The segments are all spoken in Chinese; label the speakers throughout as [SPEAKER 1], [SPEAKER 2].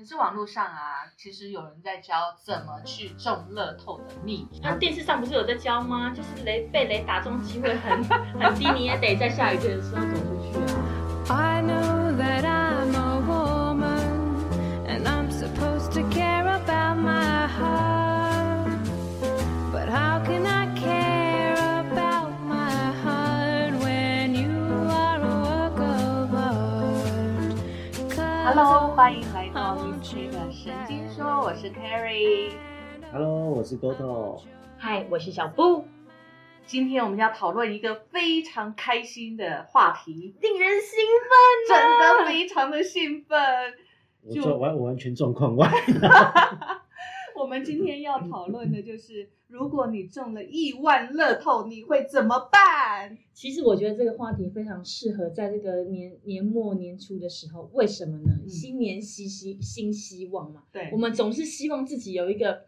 [SPEAKER 1] 可是网络上啊，其实有人在教怎么去中乐透的秘密。
[SPEAKER 2] 那电视上不是有在教吗？就是雷被雷打中机会很很低，你也得在下雨天的时候走出去啊。
[SPEAKER 3] I know that I'm a woman and I'm supposed to care about my heart. But how can I care about my
[SPEAKER 1] 我是 Terry。
[SPEAKER 4] Hello，我是 Goto。
[SPEAKER 2] 嗨，我是小布，
[SPEAKER 1] 今天我们要讨论一个非常开心的话题，
[SPEAKER 2] 令人兴奋真
[SPEAKER 1] 的非常的兴奋。就
[SPEAKER 4] 我完我完全状况外，
[SPEAKER 1] 我们今天要讨论的就是，如果你中了亿万乐透，你会怎么办？
[SPEAKER 2] 其实我觉得这个话题非常适合在这个年年末年初的时候，为什么呢？
[SPEAKER 1] 嗯
[SPEAKER 2] 新年希希新希望嘛，
[SPEAKER 1] 对
[SPEAKER 2] 我们总是希望自己有一个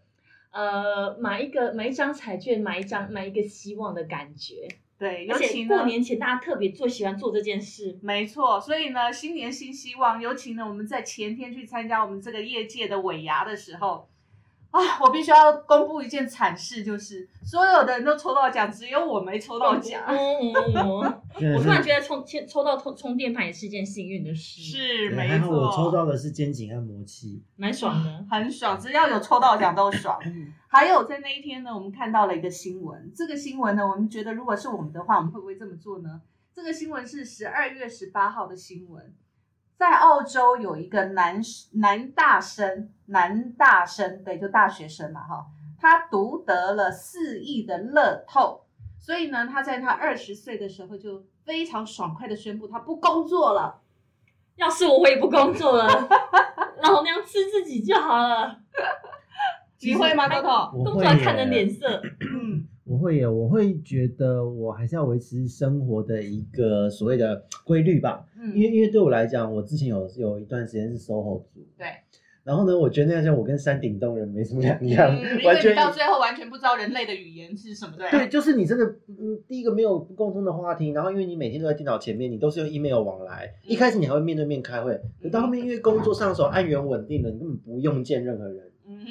[SPEAKER 2] 呃买一个买一张彩券，买一张买一个希望的感觉。
[SPEAKER 1] 对，尤
[SPEAKER 2] 而且
[SPEAKER 1] 其
[SPEAKER 2] 过年前大家特别最喜欢做这件事。
[SPEAKER 1] 没错，所以呢，新年新希望。尤其呢，我们在前天去参加我们这个业界的尾牙的时候，啊，我必须要公布一件惨事，就是所有的人都抽到奖，只有我没抽到奖。
[SPEAKER 2] 我突然觉得充抽抽到充充电盘也是件幸运的事，
[SPEAKER 1] 是没错，
[SPEAKER 4] 我抽到的是肩颈按摩器。
[SPEAKER 2] 蛮爽的。
[SPEAKER 1] 很爽，只要有抽到奖都爽。还有在那一天呢，我们看到了一个新闻，这个新闻呢，我们觉得如果是我们的话，我们会不会这么做呢？这个新闻是十二月十八号的新闻，在澳洲有一个男男大生，男大生，对，就大学生嘛，哈，他独得了四亿的乐透，所以呢，他在他二十岁的时候就非常爽快的宣布他不工作了。
[SPEAKER 2] 要是我，我也不工作了，老娘吃自己就好了。
[SPEAKER 1] 你会吗，豆豆？
[SPEAKER 2] 工作还看人
[SPEAKER 4] 耶
[SPEAKER 2] 脸色，
[SPEAKER 4] 会耶，我会觉得我还是要维持生活的一个所谓的规律吧。
[SPEAKER 1] 嗯。
[SPEAKER 4] 因为因为对我来讲，我之前有有一段时间是 SOHO 族，
[SPEAKER 1] 对。
[SPEAKER 4] 然后呢，我觉得那样我跟山顶洞人没什么两样，
[SPEAKER 1] 嗯，
[SPEAKER 4] 完全
[SPEAKER 1] 到最后完全不知道人类的语言是什么，对
[SPEAKER 4] 对，就是你真的，嗯，第一个没有共通的话题，然后因为你每天都在电脑前面，你都是用 email 往来，一开始你还会面对面开会，可到后面因为工作上手按源稳定了，你根本不用见任何人，
[SPEAKER 1] 嗯哼，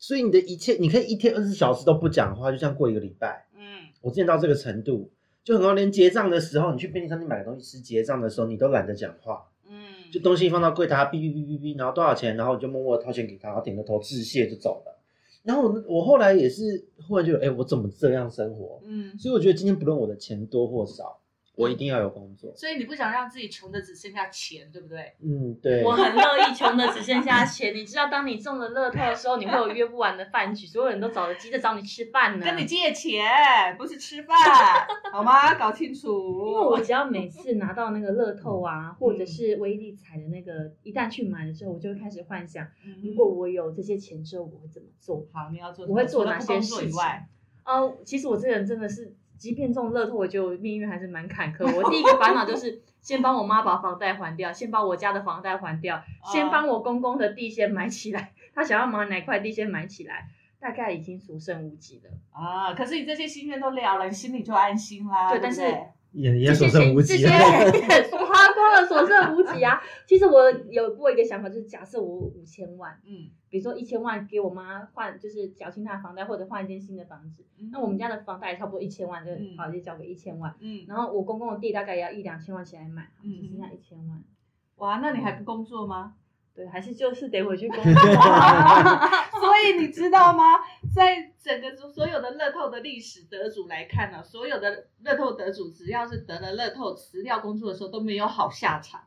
[SPEAKER 4] 所以你的一切，你可以一天二十四小时都不讲话，就这样过一个礼拜。
[SPEAKER 1] 嗯，
[SPEAKER 4] 我之前到这个程度，就很多，连结账的时候，你去便利商店买个东西吃，结账的时候你都懒得讲话，
[SPEAKER 1] 嗯，
[SPEAKER 4] 就东西放到柜台，哔哔哔哔哔，然后多少钱，然后你就默默掏钱给他，然后点个头致谢就走了。然后我我后来也是忽然觉得，哎、我怎么这样生活？
[SPEAKER 1] 嗯，
[SPEAKER 4] 所以我觉得今天不论我的钱多或少，我一定要有工作。
[SPEAKER 1] 所以你不想让自己穷的只剩下钱，对不对？
[SPEAKER 4] 嗯，对。
[SPEAKER 2] 我很乐意穷的只剩下钱。你知道，当你中了乐透的时候，你会有约不完的饭局，所有人都找着急着找你吃饭呢。
[SPEAKER 1] 跟你借钱，不是吃饭，好吗？搞清楚。
[SPEAKER 2] 因为我只要每次拿到那个乐透啊，或者是威力彩的那个，一旦去买了之后，我就会开始幻想，
[SPEAKER 1] 嗯
[SPEAKER 2] 如果我有这些钱之后，我会怎么做？
[SPEAKER 1] 好，你要做，
[SPEAKER 2] 我会做哪些事情
[SPEAKER 1] 以外，
[SPEAKER 2] 哦，其实我这个人真的是，即便中乐透，我觉得我命运还是蛮坎坷。我第一个烦恼就是 先帮我妈把房贷还掉，先把我家的房贷还掉，先帮我公公的地先买起来，他想要买哪块地先买起来，大概已经所剩无几了。
[SPEAKER 1] 啊，可是你这些心愿都了了，你心里就安心啦。对
[SPEAKER 2] 但是
[SPEAKER 4] 也也
[SPEAKER 2] 这些
[SPEAKER 4] 所剩无
[SPEAKER 2] 钱这些
[SPEAKER 4] 几
[SPEAKER 2] 所剩无几啊。其实我有过一个想法，就是假设我五千万，
[SPEAKER 1] 嗯，
[SPEAKER 2] 比如说一千万给我妈换，就是缴清她的房贷，或者换一间新的房子。
[SPEAKER 1] 嗯
[SPEAKER 2] 那我们家的房贷差不多一千万，就
[SPEAKER 1] 嗯
[SPEAKER 2] 好就交给一千万。
[SPEAKER 1] 嗯，
[SPEAKER 2] 然后我公公的地大概也要一两千万起来买，
[SPEAKER 1] 嗯
[SPEAKER 2] 只剩下一千万。
[SPEAKER 1] 哇，那你还不工作吗？
[SPEAKER 2] 对，还是就是得回去工作。
[SPEAKER 1] 所以你知道吗？在整个所有的乐透的历史得主来看呢、所有的乐透得主只要是得了乐透辞掉工作的时候都没有好下场。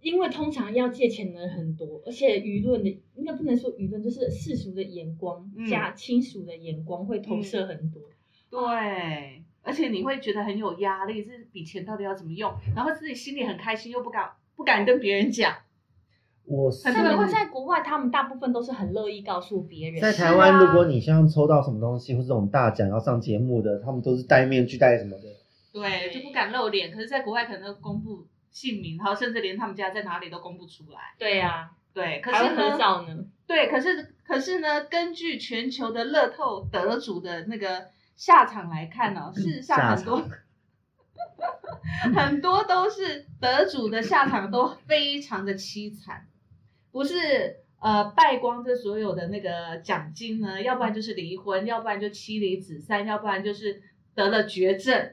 [SPEAKER 2] 因为通常要借钱的人很多，而且舆论的应该不能说舆论，就是世俗的眼光
[SPEAKER 1] 嗯
[SPEAKER 2] 加亲属的眼光会投射很多。
[SPEAKER 1] 对，而且你会觉得很有压力，这笔钱到底要怎么用？然后自己心里很开心，又不敢不敢跟别人讲。
[SPEAKER 4] 我是
[SPEAKER 1] 很多人会
[SPEAKER 2] 在国外，他们大部分都是很乐意告诉别人。
[SPEAKER 4] 在台湾，如果你像抽到什么东西或这种大奖要上节目的，他们都是戴面具戴什么的。
[SPEAKER 1] 对，就不敢露脸。可是，在国外可能公布姓名，然后甚至连他们家在哪里都公布出来。
[SPEAKER 2] 对呀、
[SPEAKER 1] 对，可是呢
[SPEAKER 2] 合照呢。
[SPEAKER 1] 对，可是可是呢，根据全球的乐透得主的那个下场来看呢、事实上很多 很多都是得主的下场都非常的凄惨。不是呃败光这所有的那个奖金呢，要不然就是离婚，要不然就妻离子散，要不然就是得了绝症。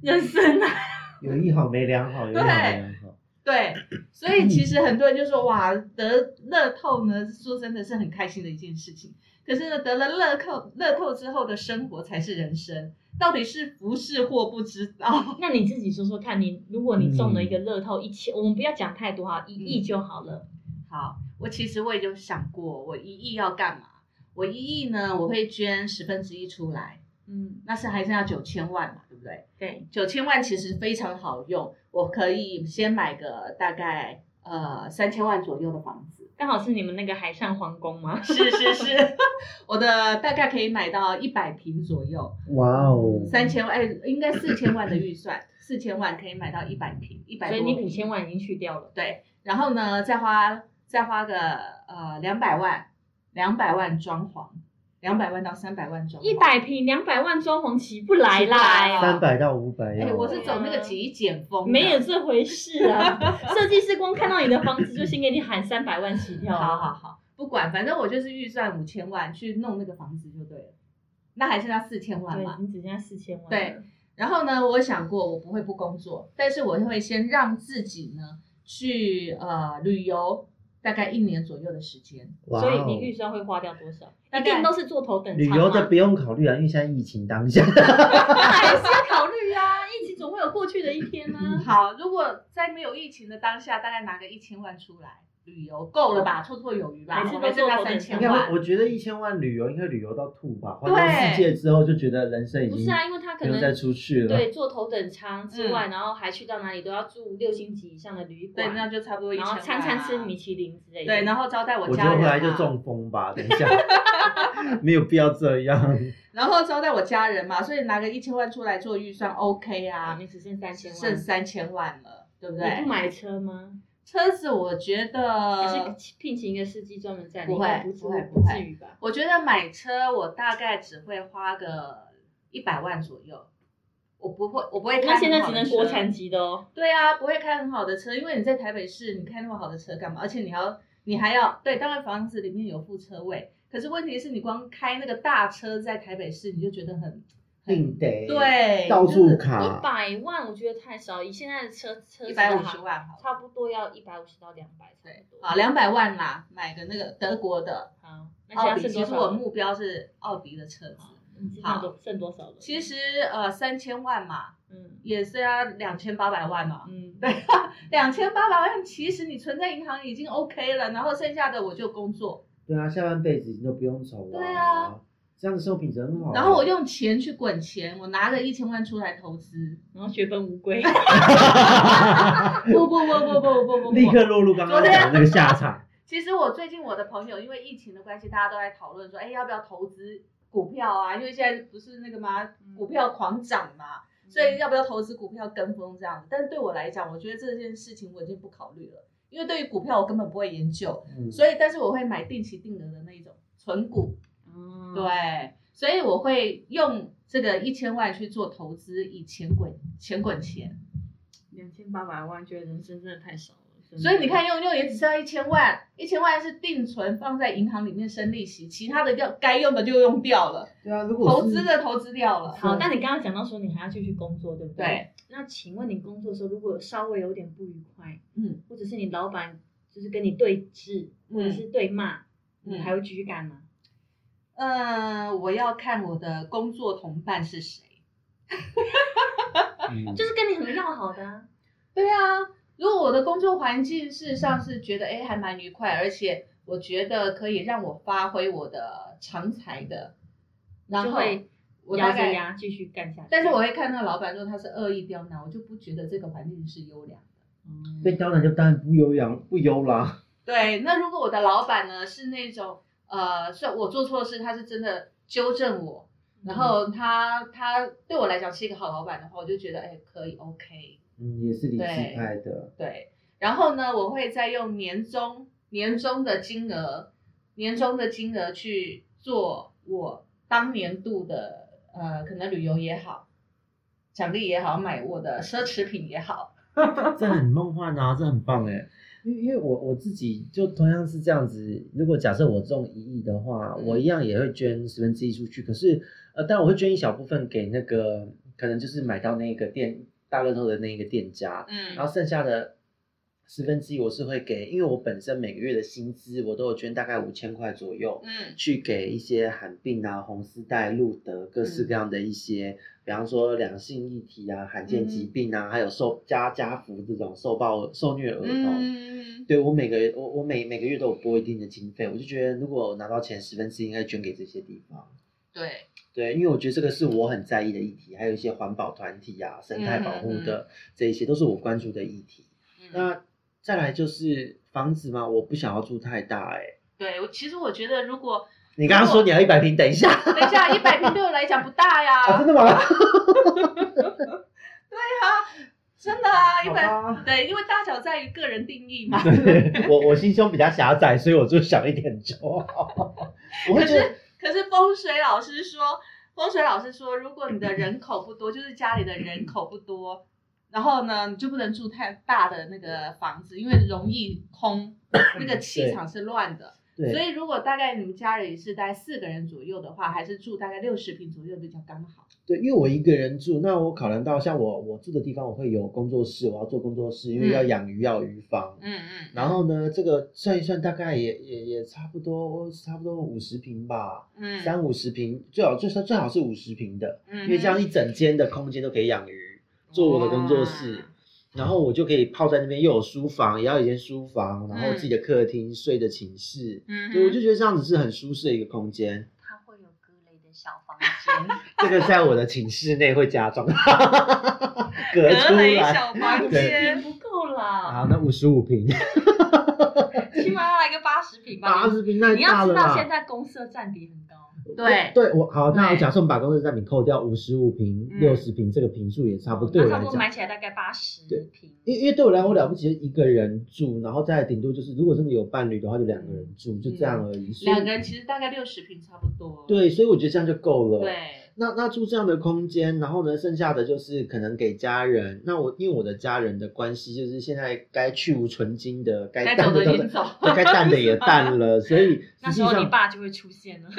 [SPEAKER 2] 人生啊，
[SPEAKER 4] 有一好没两好，有一好没两好。
[SPEAKER 1] 对，所以其实很多人就说哇，得乐透呢，说真的是很开心的一件事情。可是呢，得了乐透乐透之后的生活才是人生，到底是福是祸不知道。
[SPEAKER 2] 那你自己说说看，你如果你中了一个乐透一千，我们不要讲太多哈，一亿
[SPEAKER 1] 嗯
[SPEAKER 2] 就好了。
[SPEAKER 1] 好，我其实我也就想过，我一亿要干嘛？我一亿呢，我会捐十分之一出来，
[SPEAKER 2] 嗯，
[SPEAKER 1] 那是还剩下九千万嘛，对不对？
[SPEAKER 2] 对，
[SPEAKER 1] 九千万其实非常好用，我可以先买个大概呃三千万左右的房子。
[SPEAKER 2] 刚好是你们那个海上皇宫吗？
[SPEAKER 1] 是是是，我的大概可以买到一百平左右，
[SPEAKER 4] 哇哦，
[SPEAKER 1] 三千万，哎，应该四千万的预算，四千万可以买到一百平，一百
[SPEAKER 2] 所以你五千万已经去掉了。
[SPEAKER 1] 对，然后呢，再花再花个呃两百万，两百万装潢，两百万到三百万装潢，
[SPEAKER 2] 一百平两百万装潢起不来啦，
[SPEAKER 1] 哦
[SPEAKER 4] 三百到五百
[SPEAKER 1] 哎、
[SPEAKER 4] 要。
[SPEAKER 1] 我是走那个极简风的，
[SPEAKER 2] 没有这回事啊！设计师光看到你的房子就先给你喊三百万起跳。
[SPEAKER 1] 好好，好，不管，反正我就是预算五千万去弄那个房子就对了，那还剩下四千万
[SPEAKER 2] 对
[SPEAKER 1] 嘛。
[SPEAKER 2] 你只剩下四千万。
[SPEAKER 1] 对，然后呢，我想过我不会不工作，但是我会先让自己呢去呃旅游，大概一年左右的时间。
[SPEAKER 4] 哇哦
[SPEAKER 2] 所以你预算会花掉多少？一定都是坐头等舱
[SPEAKER 4] 旅
[SPEAKER 2] 吗
[SPEAKER 4] 游的不用考虑啊，因为现在疫情当下。
[SPEAKER 2] 那还是要考虑啊，疫情总会有过去的一天呢、
[SPEAKER 1] 好，如果在没有疫情的当下，大概拿个一千万出来旅游，够了吧？绰绰有余吧？
[SPEAKER 2] 每次都
[SPEAKER 1] 我还剩三千万。
[SPEAKER 4] 我觉得一千万旅游应该旅游到吐吧，环
[SPEAKER 1] 对
[SPEAKER 4] 游世界之后就觉得人生已经
[SPEAKER 2] 不是啊，因为他可
[SPEAKER 4] 不用再
[SPEAKER 2] 能
[SPEAKER 4] 出去了。
[SPEAKER 2] 对坐头等舱之外，然后还去到哪里都要住六星级以上的旅馆
[SPEAKER 1] 对，
[SPEAKER 2] 馆，
[SPEAKER 1] 那就差不多一千万、
[SPEAKER 2] 然后餐餐吃米。其林之类的。
[SPEAKER 1] 对，然后招待我
[SPEAKER 4] 我觉
[SPEAKER 1] 家人、啊，
[SPEAKER 4] 得回来就中风吧，等一下，没有必要这样。
[SPEAKER 1] 然后招待我家人嘛，所以拿个一千万出来做预算 OK 啊，
[SPEAKER 2] 你只剩三千万，
[SPEAKER 1] 剩三千万了，对不对
[SPEAKER 2] 你
[SPEAKER 1] 对
[SPEAKER 2] 不？买车吗？
[SPEAKER 1] 车子我觉
[SPEAKER 2] 还
[SPEAKER 1] 得，
[SPEAKER 2] 是聘请一个司机专门载你？
[SPEAKER 1] 不会
[SPEAKER 2] 不
[SPEAKER 1] 会
[SPEAKER 2] 不至于吧？
[SPEAKER 1] 我觉得买车我大概只会花个一百万左右，我不会，我不会开
[SPEAKER 2] 那现在只能国产级的哦。
[SPEAKER 1] 对啊，不会开很好的车，因为你在台北市，你开那么好的车干嘛？而且你还要，你还要对，当然房子里面有副车位，可是问题是你光开那个大车在台北市，你就觉得很很
[SPEAKER 4] 定得
[SPEAKER 1] 对，
[SPEAKER 4] 到
[SPEAKER 1] 就是
[SPEAKER 2] 一，百万我觉得太少，以现在的车车
[SPEAKER 1] 一百五十万好，
[SPEAKER 2] 差不多要一百五十到两百差
[SPEAKER 1] 对
[SPEAKER 2] 不多。
[SPEAKER 1] 好两百万啦，买个那个德国的。
[SPEAKER 2] 好，那
[SPEAKER 1] 奥迪，
[SPEAKER 2] 现在剩多少？
[SPEAKER 1] 其实我目标是奥迪的车子，
[SPEAKER 2] 你知道多剩多少了？
[SPEAKER 1] 其实呃三千万嘛，
[SPEAKER 2] 嗯。
[SPEAKER 1] 也是要两千八百万嘛，
[SPEAKER 2] 嗯，
[SPEAKER 1] 对，两千八百万，其实你存在银行已经 OK 了，然后剩下的我就工作，
[SPEAKER 4] 对啊，下半辈子你都不用愁了
[SPEAKER 1] 对啊，
[SPEAKER 4] 这样的收益人好。
[SPEAKER 1] 然后我用钱去滚钱，我拿着一千万出来投资，
[SPEAKER 2] 然后血本无归。
[SPEAKER 1] 不不不不不不不不，
[SPEAKER 4] 立刻落入刚刚讲那个下场。
[SPEAKER 1] 其实我最近我的朋友因为疫情的关系，大家都在讨论说，哎，要不要投资股票啊？因为现在不是那个吗？股票狂涨嘛，所以要不要投资股票跟风这样？但对我来讲，我觉得这件事情我已经不考虑了，因为对于股票我根本不会研究，所以但是我会买定期定额的那一种存股。
[SPEAKER 2] 哦，
[SPEAKER 1] 对，所以我会用这个一千万去做投资，以钱滚钱滚钱。
[SPEAKER 2] 两千八百万，觉得人生真的太少了。
[SPEAKER 1] 所以你看，用用也只是要一千万，一千万是定存放在银行里面生利息，其他的要该用的就用掉了，
[SPEAKER 4] 对啊，如果
[SPEAKER 1] 投资的投资掉了。
[SPEAKER 2] 好，但你刚刚讲到说你还要继续工作，对不对？
[SPEAKER 1] 对。
[SPEAKER 2] 那请问你工作的时候，如果稍微有点不愉快，
[SPEAKER 1] 嗯
[SPEAKER 2] 或者是你老板就是跟你对峙，或者是对骂，你
[SPEAKER 1] 嗯
[SPEAKER 2] 还会继续干吗？
[SPEAKER 1] 嗯，我要看我的工作同伴是谁。
[SPEAKER 4] 嗯
[SPEAKER 2] 就是跟你很要好的啊。
[SPEAKER 1] 对啊，如果我的工作环境事实上是觉得哎还蛮愉快，而且我觉得可以让我发挥我的长才的，然后我大概，
[SPEAKER 2] 咬着牙继续干下去。
[SPEAKER 1] 但是我会看到老板说他是恶意刁难，我就不觉得这个环境是优良的。
[SPEAKER 2] 嗯
[SPEAKER 4] 被刁难就当然不优良不优啦。
[SPEAKER 1] 对，那如果我的老板呢是那种呃，是我做错事，他是真的纠正我，然后他他对我来讲是一个好老板的话，我就觉得哎可以 OK。
[SPEAKER 4] 嗯，也是理智
[SPEAKER 1] 对
[SPEAKER 4] 派的。
[SPEAKER 1] 对，然后呢，我会再用年终年终的金额，年终的金额去做我当年度的呃，可能旅游也好，奖励也好，买我的奢侈品也好。
[SPEAKER 4] 这很梦幻啊，这很棒哎。因为因为我我自己就同样是这样子，如果假设我中一亿的话，
[SPEAKER 1] 嗯
[SPEAKER 4] 我一样也会捐十分之一出去。可是呃，但我会捐一小部分给那个可能就是买到那个店大乐透的那个店家，
[SPEAKER 1] 嗯
[SPEAKER 4] 然后剩下的十分之一我是会给，因为我本身每个月的薪资我都有捐大概五千块左右，
[SPEAKER 1] 嗯。
[SPEAKER 4] 去给一些罕病啊、红丝带、路德各式各样的一些，比方说两性议题啊、罕见疾病啊，还有受家家福这种受暴受虐儿童。
[SPEAKER 1] 嗯，
[SPEAKER 4] 对我每个月我我每每个月都有拨一定的经费，我就觉得如果我拿到钱十分之一应该捐给这些地方。
[SPEAKER 1] 对，
[SPEAKER 4] 对，因为我觉得这个是我很在意的议题，还有一些环保团体啊、生态保护的这一些都是我关注的议题。
[SPEAKER 1] 嗯，
[SPEAKER 4] 那再来就是房子嘛，我不想要住太大哎、
[SPEAKER 1] 对我其实我觉得如果
[SPEAKER 4] 你刚刚说你要一百平，等一下
[SPEAKER 1] 等一下一百平对我来讲不大呀，
[SPEAKER 4] 啊，真的吗？
[SPEAKER 1] 真的啊，一
[SPEAKER 4] 好
[SPEAKER 1] 百
[SPEAKER 4] 吧
[SPEAKER 1] 对，因为大小在于个人定义嘛。
[SPEAKER 4] 对我我心胸比较狭窄，所以我就想一点就好。我会
[SPEAKER 1] 可是可是风水老师说，风水老师说，如果你的人口不多，就是家里的人口不多，然后呢，你就不能住太大的那个房子，因为容易空，那个气场是乱的。所以如果大概你们家里是大概四个人左右的话，还是住大概六十平左右比较刚好。
[SPEAKER 4] 对，因为我一个人住，那我考量到像我我住的地方，我会有工作室，我要做工作室，因为
[SPEAKER 1] 嗯
[SPEAKER 4] 要养鱼，要有鱼房。
[SPEAKER 1] 嗯嗯。
[SPEAKER 4] 然后呢，这个算一算，大概也也也差不多差不多五十平吧，
[SPEAKER 1] 嗯
[SPEAKER 4] 三五十平，最好最少最好是五十平的，
[SPEAKER 1] 嗯
[SPEAKER 4] 因为这样一整间的空间都可以养鱼，做我的工作室，然后我就可以泡在那边，又有书房，也要有一间书房，然后
[SPEAKER 1] 嗯
[SPEAKER 4] 自己的客厅、睡的寝室，
[SPEAKER 1] 嗯
[SPEAKER 4] 我就觉得这样子是很舒适的一个空间。
[SPEAKER 2] 它会有格雷的小房间，
[SPEAKER 4] 这个在我的寝室内会加装，隔
[SPEAKER 1] 格
[SPEAKER 4] 出
[SPEAKER 1] 雷
[SPEAKER 4] 来。
[SPEAKER 1] 小房间，
[SPEAKER 2] 不够啦，
[SPEAKER 4] 好，那五十五平，
[SPEAKER 2] 起码要来个八十平吧。
[SPEAKER 4] 八十平那
[SPEAKER 2] 你要
[SPEAKER 4] 大了啦。
[SPEAKER 2] 知道现在公社占比很高，
[SPEAKER 1] 对
[SPEAKER 4] 对，我好，那我假设我们把公司占比扣掉五十五平、
[SPEAKER 1] 嗯
[SPEAKER 4] 六十平，这个平数也差不多。对我
[SPEAKER 2] 多买，起来大概八十
[SPEAKER 4] 对
[SPEAKER 2] 平。
[SPEAKER 4] 因因为对我来讲，我了不起就一个人住，然后再顶多就是，如果真的有伴侣的话，就两个人住，就这样而已。
[SPEAKER 1] 两个人其实大概六十平差不多。
[SPEAKER 4] 对，所以我觉得这样就够了。。
[SPEAKER 1] 对，
[SPEAKER 4] 那那住这样的空间，然后呢，剩下的就是可能给家人。那我因为我的家人的关系，就是现在该去无存精的，该
[SPEAKER 1] 该走
[SPEAKER 4] 淡的都
[SPEAKER 1] 的已经走
[SPEAKER 4] 该淡的也淡 了，所以
[SPEAKER 2] 那时候你爸就会出现了。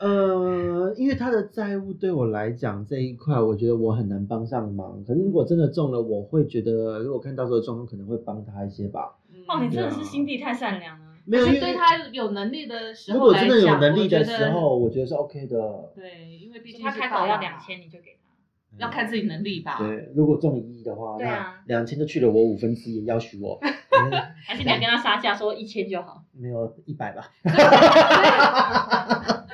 [SPEAKER 4] 呃，因为他的债务对我来讲这一块，我觉得我很难帮上忙。可是如果真的中了，我会觉得，如果看到时候的状况，可能会帮他一些吧。
[SPEAKER 2] 哦，你真的是心地太善良了。
[SPEAKER 4] 没有，
[SPEAKER 1] 对他有能力的时候
[SPEAKER 4] 真的有
[SPEAKER 1] 讲
[SPEAKER 4] 能力的
[SPEAKER 1] 我觉得
[SPEAKER 4] 时候，我觉得是 OK 的。
[SPEAKER 1] 对，因为毕竟
[SPEAKER 2] 他开口要两，千，你就给他。
[SPEAKER 1] 要看自己能力吧。
[SPEAKER 4] 对，如果中一亿的话，那两千就去了我五分之一，要许我。嗯
[SPEAKER 2] 还是你要跟他杀价说一千就好？
[SPEAKER 4] 没有一百吧？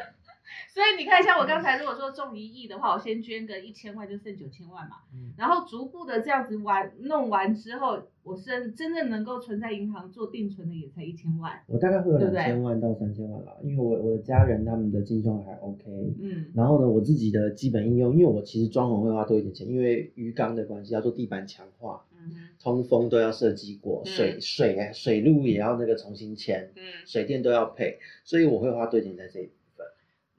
[SPEAKER 1] 所以你看，像我刚才如果说中一亿的话，我先捐个一千万，就剩九千万嘛。
[SPEAKER 4] 嗯
[SPEAKER 1] 然后逐步的这样子完弄完之后，我是真正能够存在银行做定存的也才一千万。
[SPEAKER 4] 我大概会有两千万到三千万啦，因为我我的家人他们的经济状况还 OK，
[SPEAKER 1] 嗯
[SPEAKER 4] 然后呢，我自己的基本应用，因为我其实装潢会花多一点钱，因为鱼缸的关系要做地板强化，通风都要设计过，
[SPEAKER 1] 嗯
[SPEAKER 4] 水水水路也要那个重新签，
[SPEAKER 1] 嗯
[SPEAKER 4] 水电都要配，所以我会花多一点在这。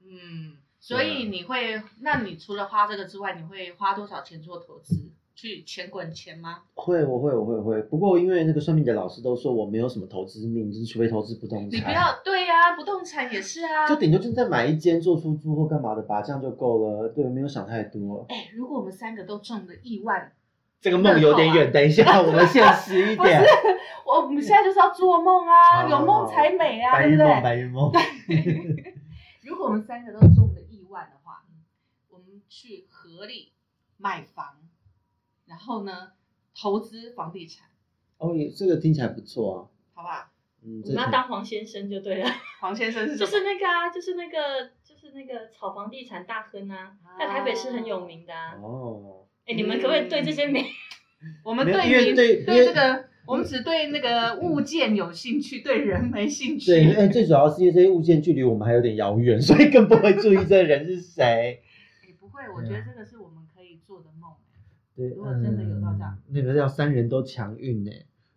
[SPEAKER 1] 嗯，所以你会，那你除了花这个之外，你会花多少钱做投资？去钱滚钱吗？
[SPEAKER 4] 会，我会，我会，我会。不过因为那个算命的老师都说我没有什么投资命，就是除非投资不动产，
[SPEAKER 1] 你不要对呀、不动产也是啊。
[SPEAKER 4] 就顶多就是再买一间做出租或干嘛的吧，这样就够了。对，没有想太多。
[SPEAKER 1] 哎，如果我们三个都中了亿万，
[SPEAKER 4] 这个梦有点远，等一下我们现实一点。
[SPEAKER 1] 我我们现在就是要做梦啊，有梦才美啊，
[SPEAKER 4] 白日梦？白日梦。
[SPEAKER 1] 如果我们三个都中了亿万的话，我们去合力买房，然后呢投资房地产，
[SPEAKER 4] 哦，也这个听起来不错啊。
[SPEAKER 1] 好不好？
[SPEAKER 4] 嗯，
[SPEAKER 2] 我们要当黄先生就对了，
[SPEAKER 1] 黄先生是
[SPEAKER 2] 就是那个啊，就是那个，就是那个炒房地产大亨啊，在台北是很有名的啊。
[SPEAKER 4] 哦，
[SPEAKER 2] 哎，你们可不可以对这些名？
[SPEAKER 1] 我们对你
[SPEAKER 4] 因为对
[SPEAKER 1] 对这个，我们只对那个物件有兴趣，对人没兴趣。
[SPEAKER 4] 对，哎，最主要是因为这些物件距离我们还有点遥远，所以更不会注意这个人是谁。
[SPEAKER 1] 哎，不会，我觉得这个是我们可以做的梦。
[SPEAKER 4] 对，
[SPEAKER 1] 如果真的有到这样
[SPEAKER 4] 嗯，那个叫三人都强运呢，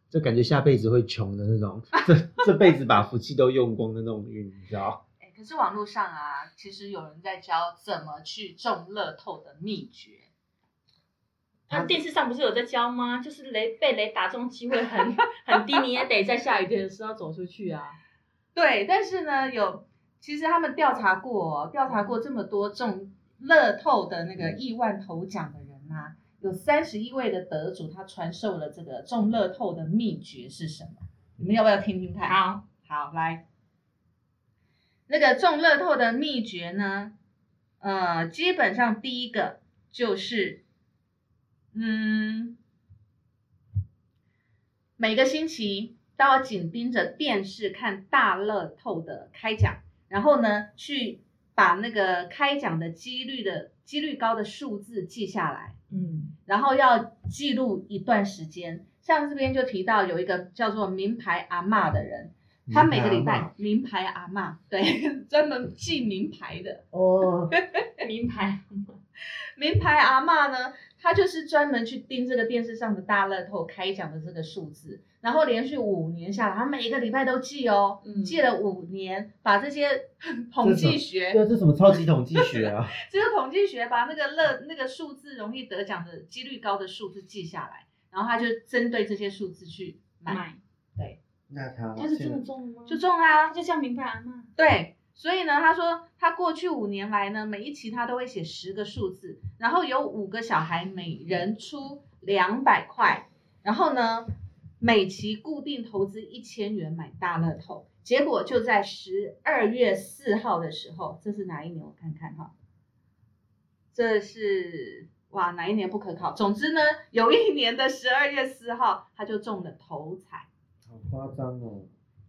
[SPEAKER 4] 就感觉下辈子会穷的那种，这 这辈子把福气都用光的那种运，你知道？
[SPEAKER 1] 哎，可是网络上啊，其实有人在教怎么去中乐透的秘诀。
[SPEAKER 2] 那电视上不是有在教吗？就是雷被雷打中机会很 很低，你也得在下雨天的时候走出去啊。
[SPEAKER 1] 对，但是呢，有其实他们调查过、哦，调查过这么多中乐透的那个亿万头奖的人啊，有三十一位的得主，他传授了这个中乐透的秘诀是什么？你们要不要听听看？
[SPEAKER 2] 好，
[SPEAKER 1] 好，来，那个中乐透的秘诀呢？呃，基本上第一个就是，嗯，每个星期都要紧盯着电视看大乐透的开奖，然后呢，去把那个开奖的几率的几率高的数字记下来。
[SPEAKER 2] 嗯，
[SPEAKER 1] 然后要记录一段时间。像这边就提到有一个叫做名牌阿嬷的人，他每个礼拜名牌阿嬷对 专门记名牌的
[SPEAKER 4] 哦，
[SPEAKER 2] 名牌，
[SPEAKER 1] 名牌阿嬷呢，他就是专门去盯这个电视上的大乐透开奖的这个数字，然后连续五年下来，他每一个礼拜都记哦，
[SPEAKER 2] 嗯
[SPEAKER 1] 记了五年，把这些 统计学
[SPEAKER 4] 对啊，这什么超级统计学啊？
[SPEAKER 1] 这个统计学把那个乐那个数字容易得奖的几率高的数字记下来，然后他就针对这些数字去买，
[SPEAKER 2] 买，
[SPEAKER 4] 那他
[SPEAKER 2] 他是真的中了吗？
[SPEAKER 1] 就中啊
[SPEAKER 2] 他。就叫明白阿妈。
[SPEAKER 1] 对，所以呢，他说他过去五年来呢，每一期他都会写十个数字，然后有五个小孩每人出两百块，然后呢，每期固定投资一千元买大乐透，结果就在十二月四号的时候，这是哪一年？我看看哈，这是哇哪一年不可考？总之呢，有一年的十二月四号，他就中了头彩。
[SPEAKER 4] 好夸张哦。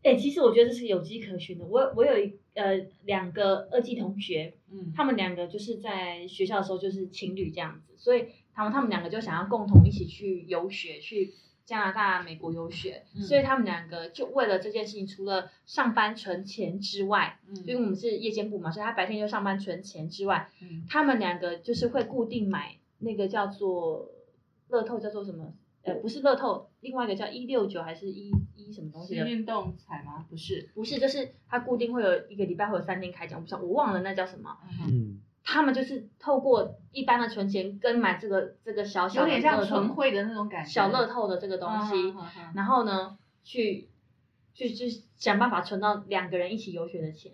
[SPEAKER 2] 哎、其实我觉得这是有迹可循的。我我有一呃两个二季同学，
[SPEAKER 1] 嗯，
[SPEAKER 2] 他们两个就是在学校的时候就是情侣这样子，所以他们他们两个就想要共同一起去游学，去加拿大、美国游学，
[SPEAKER 1] 嗯
[SPEAKER 2] 所以他们两个就为了这件事情，除了上班存钱之外，
[SPEAKER 1] 嗯
[SPEAKER 2] 因为我们是夜间部嘛，所以他白天就上班存钱之外，
[SPEAKER 1] 嗯
[SPEAKER 2] 他们两个就是会固定买那个叫做乐透，叫做什么？呃，不是乐透，另外一个叫一六九还是一一什么东西
[SPEAKER 1] 运动彩吗？不是，
[SPEAKER 2] 不是，就是它固定会有一个礼拜会有三天开奖，我不知道，我忘了那叫什么。
[SPEAKER 4] 嗯，
[SPEAKER 2] 他们就是透过一般的存钱跟买这个这个小小的
[SPEAKER 1] 有点像
[SPEAKER 2] 乐透
[SPEAKER 1] 纯汇的那种感觉，
[SPEAKER 2] 小乐透的这个东西，
[SPEAKER 1] 嗯嗯嗯
[SPEAKER 2] 然后呢，去去去想办法存到两个人一起游学的钱。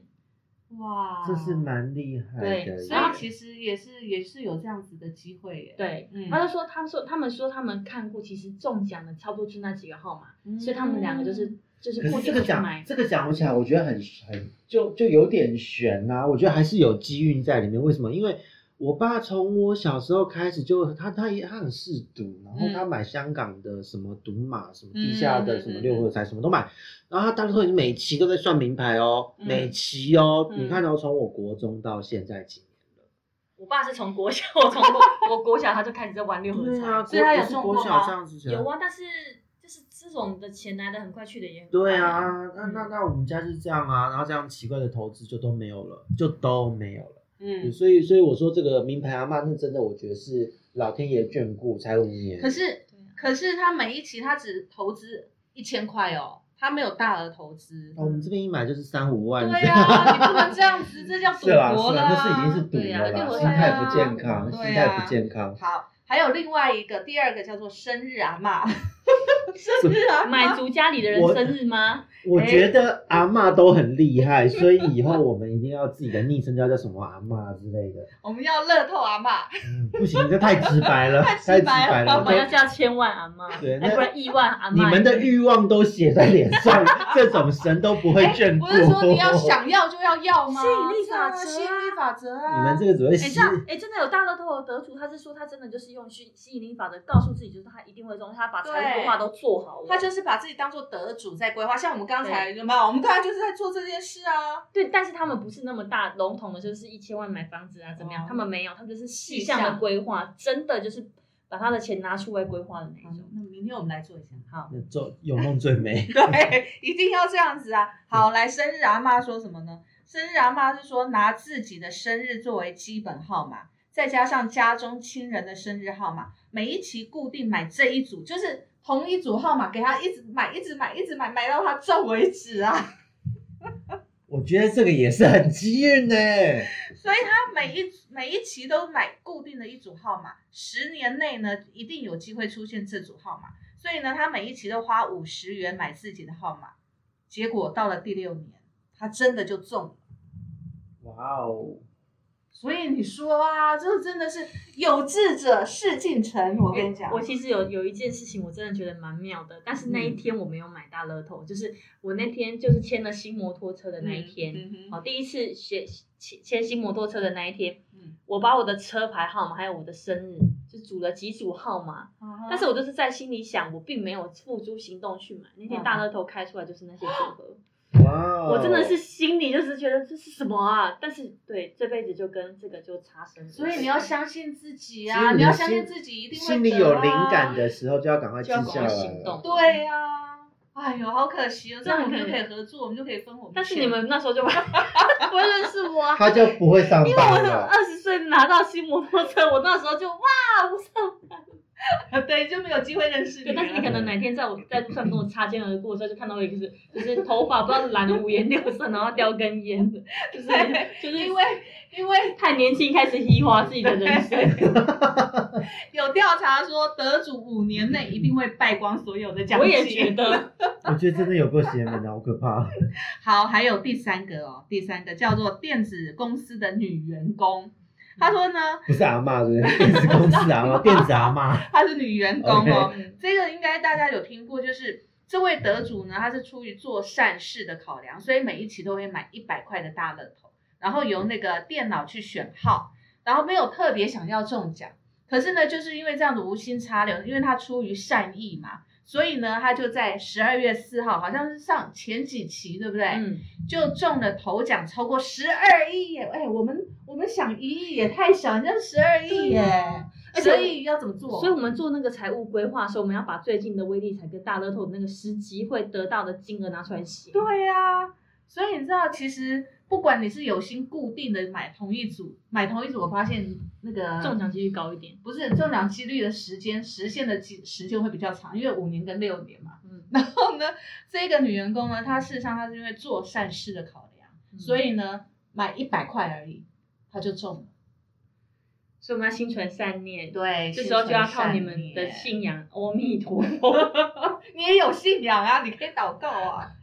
[SPEAKER 1] 哇，
[SPEAKER 4] 这是蛮厉害的。
[SPEAKER 2] 对
[SPEAKER 1] 所以其实也是也是有这样子的机会耶。
[SPEAKER 2] 对，
[SPEAKER 1] 嗯
[SPEAKER 2] 他就说，他说，他们说他们看过，其实中奖的差不多就那几个号码，
[SPEAKER 1] 嗯
[SPEAKER 2] 所以他们两个就是就是
[SPEAKER 4] 可
[SPEAKER 2] 固
[SPEAKER 4] 是这个讲
[SPEAKER 2] 定的去买。
[SPEAKER 4] 这个奖我起来，我觉得很很就就有点悬呐、我觉得还是有机运在里面。为什么？因为我爸从我小时候开始就他他也他很嗜赌，然后他买香港的什么赌马，什么地下的
[SPEAKER 1] 嗯
[SPEAKER 4] 什么六合彩，什么都买。然后他大乐透每期都在算名牌哦，
[SPEAKER 1] 嗯
[SPEAKER 4] 每期哦，
[SPEAKER 1] 嗯
[SPEAKER 4] 你看到，从我国中到现在几年了。
[SPEAKER 2] 我爸是从国小，我从国我国小他就开始在玩六合彩。
[SPEAKER 1] 所以他有
[SPEAKER 4] 国国小
[SPEAKER 1] 中过吗
[SPEAKER 4] 这样子
[SPEAKER 2] 有啊，但是就是这种的钱来的很快，去的也很快。
[SPEAKER 4] 对啊，那
[SPEAKER 2] 嗯
[SPEAKER 4] 那那我们家就是这样啊，然后这样奇怪的投资就都没有了，就都没有了。
[SPEAKER 1] 嗯，
[SPEAKER 4] 所以所以我说这个名牌阿嬷，那真的我觉得是老天爷眷顾才五年。
[SPEAKER 1] 可是可是他每一期他只投资一千块哦，他没有大额投资。
[SPEAKER 4] 哦我们这边一买就是三五万，
[SPEAKER 1] 对啊，你不能这样子，这叫赌博啦。
[SPEAKER 4] 是啦，那是已经是赌了心态不健康，心态不健康。
[SPEAKER 1] 好，还有另外一个，第二个叫做生日阿嬷，生日阿嬷
[SPEAKER 2] 买足家里的人生日吗？
[SPEAKER 4] 我觉得阿嬷都很厉害，所以以后我们一定要自己的昵称叫叫什么阿嬷之类的。
[SPEAKER 1] 我们要乐透阿嬷。
[SPEAKER 4] 嗯，不行，这太直白了，
[SPEAKER 1] 太
[SPEAKER 4] 太直
[SPEAKER 1] 直白了。
[SPEAKER 2] 我们要叫千万阿妈，
[SPEAKER 4] 对那
[SPEAKER 2] 哎，不然亿万阿妈。
[SPEAKER 4] 你们的欲望都写在脸上，这种神都不会眷顾。
[SPEAKER 1] 不是说你要想要就要要吗？
[SPEAKER 2] 吸引力法则啊
[SPEAKER 1] 吸引力法则啊！
[SPEAKER 4] 你们这个只会
[SPEAKER 2] 哎，
[SPEAKER 4] 吸
[SPEAKER 2] 这样哎，真的有大乐透的得主，他是说他真的就是用吸吸引力法则告诉自己，就是他一定会中，他把财务
[SPEAKER 1] 对
[SPEAKER 2] 规划都做好了。
[SPEAKER 1] 他就是把自己当做得主在规划，像我们刚才有没有？我们刚才就是在做这件事啊。
[SPEAKER 2] 对，但是他们不是那么大笼统的，就是一千万买房子啊，怎么样？
[SPEAKER 1] 哦
[SPEAKER 2] 他们没有，他们就是细
[SPEAKER 1] 细
[SPEAKER 2] 项的规划，真的就是把他的钱拿出来规划的那
[SPEAKER 1] 好
[SPEAKER 2] 种。
[SPEAKER 1] 那明天我们来做一下。好，
[SPEAKER 4] 做有梦最美。
[SPEAKER 1] 对，一定要这样子啊！好，来，生日阿妈说什么呢？生日阿妈是说拿自己的生日作为基本号码，再加上家中亲人的生日号码，每一期固定买这一组，就是同一组号码给他一直买，一直买，一直买，买到他中为止啊！
[SPEAKER 4] 我觉得这个也是很机运呢。
[SPEAKER 1] 所以他每一每一期都买固定的一组号码，十年内呢一定有机会出现这组号码。所以呢，他每一期都花五十元买自己的号码，结果到了第六年，他真的就中了。
[SPEAKER 4] 哇哦，
[SPEAKER 1] 所以你说啊，这真的是有志者事竟成。我跟你讲，
[SPEAKER 2] 我其实有有一件事情，我真的觉得蛮妙的，但是那一天我没有买大乐透，就是我那天就是签了新摩托车的那一天，
[SPEAKER 1] 嗯嗯
[SPEAKER 2] 哦，第一次写签签新摩托车的那一天，
[SPEAKER 1] 嗯。
[SPEAKER 2] 我把我的车牌号码还有我的生日就组了几组号码，
[SPEAKER 1] 嗯
[SPEAKER 2] 但是我就是在心里想，我并没有付诸行动去买。那天大乐透开出来就是那些组合，
[SPEAKER 4] 哇哦，
[SPEAKER 2] 我真的是心里就是觉得这是什么啊？但是对这辈子就跟这个就擦身，
[SPEAKER 1] 所以你要相信自己
[SPEAKER 4] 其
[SPEAKER 1] 啊！你要相信自己一定会
[SPEAKER 4] 心里有灵感的时候就要赶快记
[SPEAKER 2] 就要赶快
[SPEAKER 4] 下来
[SPEAKER 2] 行动。
[SPEAKER 1] 对呀、哎呦，好可惜哦，这样我们就可以合作，我们就可以分我们。
[SPEAKER 2] 但是你们那时候就不 会认识我啊。
[SPEAKER 4] 他就不会上
[SPEAKER 2] 因为我
[SPEAKER 4] 班了。
[SPEAKER 2] 二十岁拿到新摩托车，我那时候就哇，我上班。
[SPEAKER 1] 对就没有机会认识你
[SPEAKER 2] 对，但是你可能哪天在我在路上跟我擦肩而过的时候，就看到一个是就是头发不知道染的五颜六色，然后叼根烟的，就是就是
[SPEAKER 1] 因为因为
[SPEAKER 2] 太年轻开始희花自己的人生。
[SPEAKER 1] 有调查说，得主五年内一定会败光所有的奖金。
[SPEAKER 2] 我也觉得，
[SPEAKER 4] 我觉得真的有够邪门的，好可怕。
[SPEAKER 1] 好，还有第三个哦，第三个叫做电子公司的女员工。她说呢，
[SPEAKER 4] 不是阿妈，是电子公司阿妈，电子阿妈。
[SPEAKER 1] 她是女员工哦。
[SPEAKER 2] 嗯
[SPEAKER 1] 这个应该大家有听过，就是这位得主呢，他是出于做善事的考量，所以每一期都会买一百块的大乐透，然后由那个电脑去选号，然后没有特别想要中奖，可是呢，就是因为这样的无心插柳，因为他出于善意嘛，所以呢，他就在十二月四号，好像是上前几期，对不对？
[SPEAKER 2] 嗯，
[SPEAKER 1] 就中了头奖超过十二亿耶！哎，我们我们想一亿也太小，人家十二亿耶，所以要怎么做？
[SPEAKER 2] 所以我们做那个财务规划的时候，我们要把最近的威力彩跟大乐透那个实际会得到的金额拿出来写。
[SPEAKER 1] 对呀、所以你知道，其实不管你是有心固定的买同一组，买同一组，我发现那个
[SPEAKER 2] 中奖几率高一点。
[SPEAKER 1] 不是中奖几率的时间实现的时时间会比较长，因为五年跟六年嘛。
[SPEAKER 2] 嗯，
[SPEAKER 1] 然后呢，这个女员工呢，她事实上她是因为做善事的考量，
[SPEAKER 2] 嗯
[SPEAKER 1] 所以呢买一百块而已，她就中了。
[SPEAKER 2] 所以我们要心存善念。
[SPEAKER 1] 对
[SPEAKER 2] 这时候就要靠你们的信仰，阿弥陀佛，
[SPEAKER 1] 你也有信仰啊，你可以祷告啊。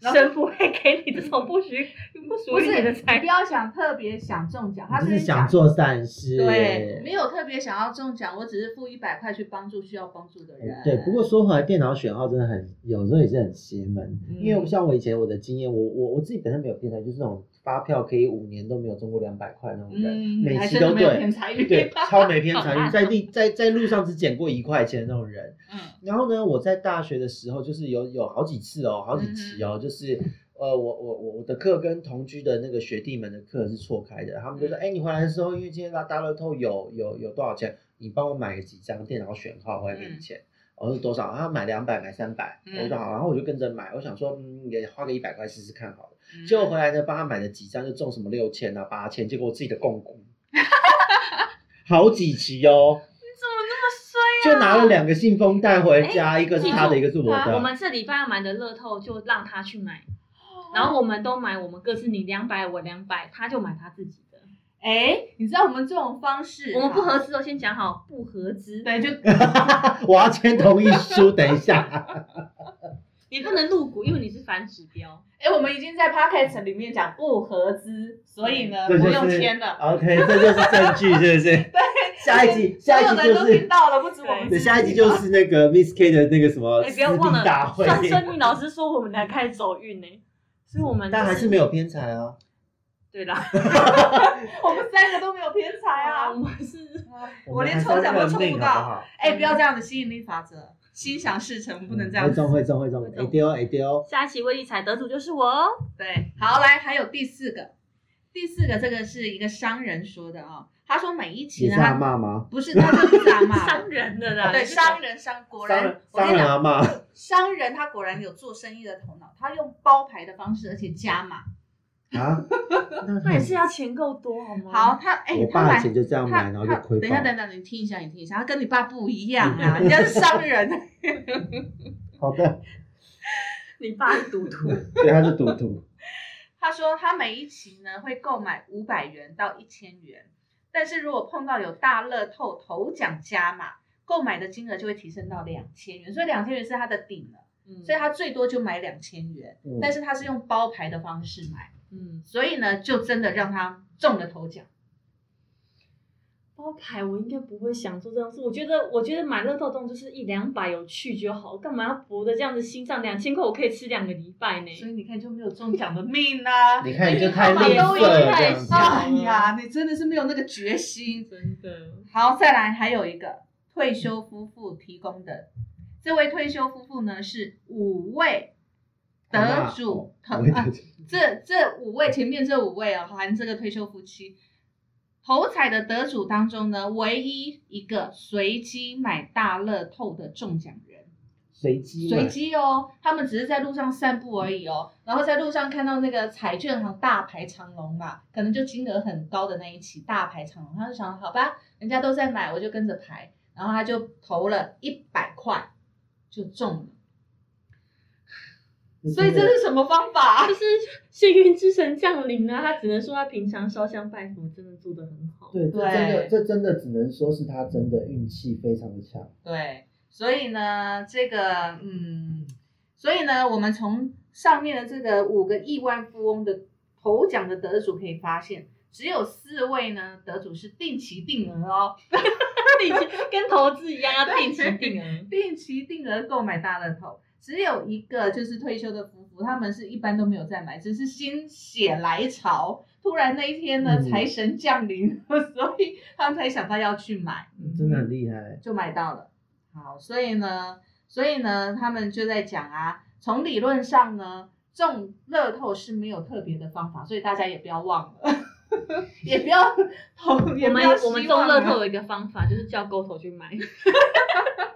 [SPEAKER 2] 神不会给你这种不许不属于
[SPEAKER 1] 你
[SPEAKER 2] 你的财
[SPEAKER 1] 不要想特别想中奖，他
[SPEAKER 4] 就是
[SPEAKER 1] 是
[SPEAKER 4] 想做善事。
[SPEAKER 1] 对，没有特别想要中奖，我只是付一百块去帮助需要帮助的人。
[SPEAKER 4] 对，不过说回来，电脑选号真的很有时候也是很邪门，
[SPEAKER 1] 嗯
[SPEAKER 4] 因为像我以前我的经验，我我我自己本身没有偏财，就是那种发票可以五年都没有中过两百块那种人，
[SPEAKER 1] 嗯，
[SPEAKER 4] 每
[SPEAKER 1] 还
[SPEAKER 4] 期都对。对，超没偏财运，在地在在路上只捡过一块钱的那种人。
[SPEAKER 1] 嗯
[SPEAKER 4] 然后呢，我在大学的时候，就是有有好几次哦，好几期
[SPEAKER 1] 嗯
[SPEAKER 4] 哦，就是呃，我我我我的课跟同居的那个学弟们的课是错开的，他们就说，
[SPEAKER 1] 嗯
[SPEAKER 4] 哎、你回来的时候，因为今天拉大乐透有有有多少钱，你帮我买个几张电脑选号回来给你钱。我说多少？他买两百，买三百，
[SPEAKER 1] 嗯
[SPEAKER 4] 我说好，然后我就跟着买，我想说，嗯，也花个一百块试试看好了。
[SPEAKER 1] 嗯
[SPEAKER 4] 结果回来呢，帮他买了几张，就中什么六千啊、八千，结果我自己的共股，好几期哦，就拿了两个信封带回家，一个是他的，一个是我
[SPEAKER 1] 啊
[SPEAKER 4] 的。
[SPEAKER 2] 我们这礼拜要买的乐透就让他去买，然后我们都买，我们各自你两百，我两百，他就买他自己的。
[SPEAKER 1] 哎，你知道我们这种方式，
[SPEAKER 2] 我们不合资哦，先讲好不合资。
[SPEAKER 1] 对，就
[SPEAKER 4] 我要签同意书，等一下。
[SPEAKER 2] 你不能入股，因为你是反指标。
[SPEAKER 1] 哎，我们已经在 podcast 里面讲不合资，所以呢，不用
[SPEAKER 4] 是
[SPEAKER 1] 签了。
[SPEAKER 4] OK，这就是证据，是不是？对。下一集，下一集就
[SPEAKER 1] 所有人都听
[SPEAKER 4] 是，
[SPEAKER 1] 到了，不止我们
[SPEAKER 4] 下一集就是那个 Miss K 的那个什么
[SPEAKER 2] 哎，
[SPEAKER 4] 撕
[SPEAKER 2] 不要忘
[SPEAKER 4] 逼大
[SPEAKER 2] 了，
[SPEAKER 4] 会，
[SPEAKER 2] 算算命老师说我们才开始走运呢，所以我们
[SPEAKER 4] 但还是没有偏财啊。
[SPEAKER 2] 对啦。
[SPEAKER 1] 我们三个都没有偏财啊
[SPEAKER 2] 我。们是
[SPEAKER 1] 我连抽奖都抽不到。
[SPEAKER 4] 好？
[SPEAKER 1] 哎，不要这样子，吸引力法则，心想事成，不能这样子。
[SPEAKER 4] 会中会中会中，
[SPEAKER 2] 会中
[SPEAKER 4] 哎丢哎丢。
[SPEAKER 2] 下一期威力彩得主就是我哦。
[SPEAKER 1] 对，好，来，还有第四个，第四个这个是一个商人说的啊、他说每一期呢，他
[SPEAKER 4] 嬷吗？
[SPEAKER 1] 不是他就是阿骂，
[SPEAKER 2] 商人的啦，
[SPEAKER 1] 对，商人商果然
[SPEAKER 4] 商人，商人
[SPEAKER 1] 我跟你讲，
[SPEAKER 4] 阿嬷
[SPEAKER 1] 商人他果然有做生意的头脑，他用包牌的方式，而且加码。
[SPEAKER 4] 啊，
[SPEAKER 2] 那也是要钱够多好吗？
[SPEAKER 1] 好，，他哎，
[SPEAKER 4] 我
[SPEAKER 1] 他买
[SPEAKER 4] 爸以前就这样
[SPEAKER 1] 他
[SPEAKER 4] 买，然后就
[SPEAKER 1] 他
[SPEAKER 4] 亏
[SPEAKER 1] 等一下，。等等，你听一下，你听一下，他跟你爸不一样啊，人家是商人。
[SPEAKER 4] 好的，
[SPEAKER 2] 你爸是赌徒，
[SPEAKER 4] 对，他是赌徒。
[SPEAKER 1] 他说他每一期呢会购买五百元到一千元，但是如果碰到有大乐透头奖加码，购买的金额就会提升到两千元，所以两千元是他的顶了，
[SPEAKER 2] 嗯
[SPEAKER 1] 所以他最多就买两千元，
[SPEAKER 4] 嗯
[SPEAKER 1] 但是他是用包牌的方式买，
[SPEAKER 2] 嗯，
[SPEAKER 1] 所以呢就真的让他中了头奖。
[SPEAKER 2] 包牌我应该不会想做这种事。我觉得，我觉得买乐透中就是一两百有趣就好，干嘛要搏的这样子心脏？两千块我可以吃两个礼拜呢。
[SPEAKER 1] 所以你看就没有中奖的命啊！
[SPEAKER 4] 你看你就
[SPEAKER 2] 看嘛
[SPEAKER 4] 太吝啬
[SPEAKER 2] 都已经
[SPEAKER 4] 了
[SPEAKER 1] 哎呀，你真的是没有那个决心。
[SPEAKER 2] 真的，
[SPEAKER 1] 好，再来还有一个退休夫妇提供的，这位退休夫妇呢是五位得主，啊这这五位前面这五位哦，含这个退休夫妻。头彩的得主当中呢，唯一一个随机买大乐透的中奖人，
[SPEAKER 4] 随机
[SPEAKER 1] 随机哦，他们只是在路上散步而已哦，然后在路上看到那个彩券行大排长龙嘛，可能就金额很高的那一期大排长龙，他就想好吧，人家都在买，我就跟着排，然后他就投了一百块，就中了。所以这是什么方法
[SPEAKER 2] 就？是幸运之神降临啊！他只能说他平常烧香拜佛真的做得很好。
[SPEAKER 4] 对，这
[SPEAKER 1] 对
[SPEAKER 4] 真的这真的只能说是他真的运气非常的强。
[SPEAKER 1] 对，所以呢，这个嗯，所以呢，我们从上面的这个五个亿万富翁的头奖的得主可以发现，只有四位呢得主是定期定额哦，
[SPEAKER 2] 定期跟投资一样，要定期定额。
[SPEAKER 1] 定期定额购买大乐透。只有一个就是退休的夫妇，他们是一般都没有在买，只是心血来潮，突然那一天呢，
[SPEAKER 4] 嗯
[SPEAKER 1] 财神降临，所以他们才想到要去买。
[SPEAKER 4] 真的很厉害。
[SPEAKER 1] 就买到了。好，所以呢，所以呢，他们就在讲啊，从理论上呢，中乐透是没有特别的方法，所以大家也不要忘了，也不要投，也
[SPEAKER 2] 我们我们中乐透有一个方法，就是叫沟头去买。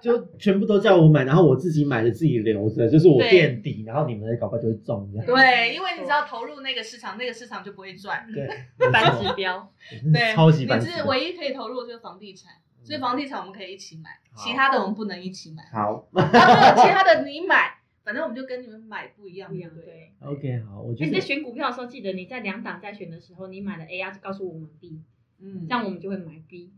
[SPEAKER 4] 就全部都叫我买，然后我自己买的自己留着，就是我
[SPEAKER 1] 对
[SPEAKER 4] 垫底，然后你们的搞不好就会中这样。
[SPEAKER 1] 对，因为你只要投入那个市场，那个市场就不会赚。
[SPEAKER 4] 对，
[SPEAKER 2] 反指标，
[SPEAKER 1] 对，
[SPEAKER 4] 超级
[SPEAKER 1] 你
[SPEAKER 4] 反指标。
[SPEAKER 1] 是唯一可以投入的就是房地产，所以房地产我们可以一起买，
[SPEAKER 4] 好
[SPEAKER 1] 其他的我们不能一起买。
[SPEAKER 4] 好
[SPEAKER 1] 然后其他的你买，反正我们就跟你们买不一样，
[SPEAKER 2] 不一样
[SPEAKER 1] 对。
[SPEAKER 2] 对。
[SPEAKER 4] ，OK，好，我觉得
[SPEAKER 2] 那你在选股票的时候，记得你在两档在选的时候，你买了 A 要告诉我们 B，
[SPEAKER 1] 嗯
[SPEAKER 2] 这样我们就会买 B。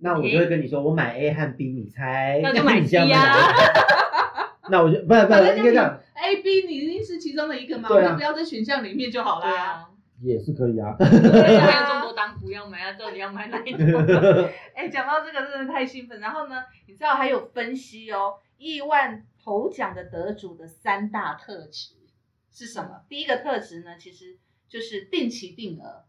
[SPEAKER 4] 那我就会跟你说，我买 A 和 B，你猜？
[SPEAKER 2] 那就买
[SPEAKER 4] 你现在
[SPEAKER 2] C
[SPEAKER 4] 买哪一个那我就不不
[SPEAKER 1] 反正就
[SPEAKER 4] 应该这样
[SPEAKER 1] ，A、B 你一定是其中的一个嘛，
[SPEAKER 4] 对啊
[SPEAKER 1] 我就不要在选项里面就好啦。
[SPEAKER 4] 也是可以啊。
[SPEAKER 2] 还有这么多档股要买啊，到底要买哪一种？
[SPEAKER 1] 哎，讲到这个真的太兴奋。然后呢，你知道还有分析哦，亿万头奖的得主的三大特质是什么？第一个特质呢，其实就是定期定额。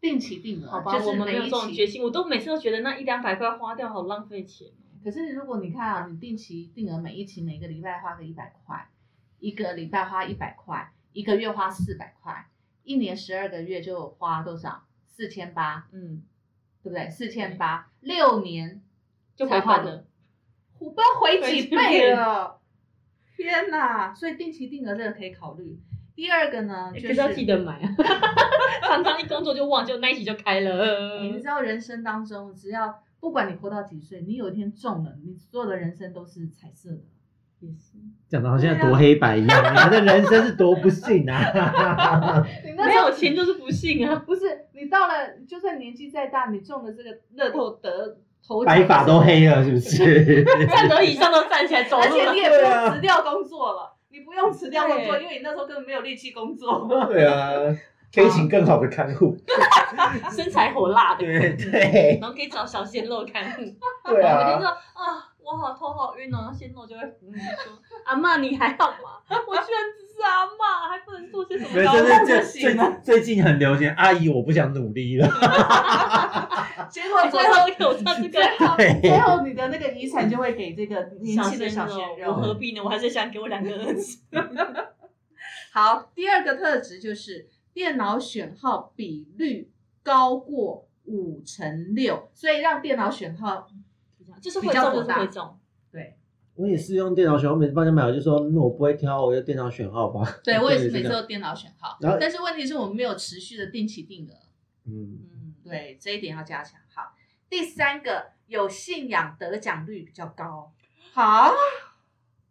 [SPEAKER 1] 定期定额，
[SPEAKER 2] 好吧，
[SPEAKER 1] 就是
[SPEAKER 2] 我们没有这种决心，我都每次都觉得那一两百块花掉好浪费钱哦。
[SPEAKER 1] 可是如果你看啊，你定期定额每一期每个礼拜花个一百块，一个礼拜花一百块，一个月花四百块，一年十二个月就花多少？四千八，
[SPEAKER 2] 嗯，
[SPEAKER 1] 对不对？四千八，六年
[SPEAKER 2] 就回
[SPEAKER 1] 才花
[SPEAKER 2] 本了。
[SPEAKER 1] 我不知道回几倍
[SPEAKER 2] 倍
[SPEAKER 1] 了，天哪！所以定期定额这个可以考虑。第二个呢，就是
[SPEAKER 2] 要记得买啊，常常一工作就忘，就那一期就开了。
[SPEAKER 1] 你知道人生当中，只要不管你活到几岁，你有一天中了，你所有的人生都是彩色的。
[SPEAKER 2] 也是，
[SPEAKER 4] 讲的好像多黑白一样，你们的人生是多不幸啊！
[SPEAKER 1] 你那
[SPEAKER 2] 没有钱就是不幸啊。
[SPEAKER 1] 不是你到了，就算年纪再大，你中了这个乐透得头奖
[SPEAKER 4] 白发都黑了，是不是？
[SPEAKER 2] 站得椅上都站起来走路了
[SPEAKER 1] 而且你。也不用辞掉工作了，你不用辞掉工作，因为你那时候根本没有力气工作。
[SPEAKER 4] 对啊，可以请更好的看护。
[SPEAKER 2] 身材火辣的，
[SPEAKER 4] 对对
[SPEAKER 2] 然后可以找小鲜肉看护。
[SPEAKER 4] 对
[SPEAKER 2] 然后每天
[SPEAKER 4] 啊
[SPEAKER 2] 说，啊，我好头好晕哦，然后鲜肉就会扶你说，阿嬷你还好吗？我居然只是阿嬷，还不能做些什么高
[SPEAKER 4] 尚的最
[SPEAKER 1] 不行啊
[SPEAKER 4] 最最近很流行，阿姨我不想努力了。
[SPEAKER 1] 结果最
[SPEAKER 2] 最后
[SPEAKER 1] 后
[SPEAKER 2] 有他这
[SPEAKER 1] 最
[SPEAKER 2] 个
[SPEAKER 1] 后最后你的那个遗产就会给这个年轻的小鲜
[SPEAKER 2] 我何
[SPEAKER 1] 肉。
[SPEAKER 2] 必呢？我还是想给我两个儿子。
[SPEAKER 1] 好，第二个特质就是电脑选号比率高过五成六，所以让电脑选号
[SPEAKER 2] 就是会中就是会中，
[SPEAKER 1] 对
[SPEAKER 4] 我也是用电脑选号，每次帮人家买，我就说，那，我不会挑，我用电脑选号吧。
[SPEAKER 1] 对 我也是每次都电脑选号
[SPEAKER 4] 然后，
[SPEAKER 1] 但是问题是我们没有持续的定期定额。
[SPEAKER 4] 嗯，
[SPEAKER 2] 嗯，
[SPEAKER 1] 对，这一点要加强。好，第三个有信仰得奖率比较高。好，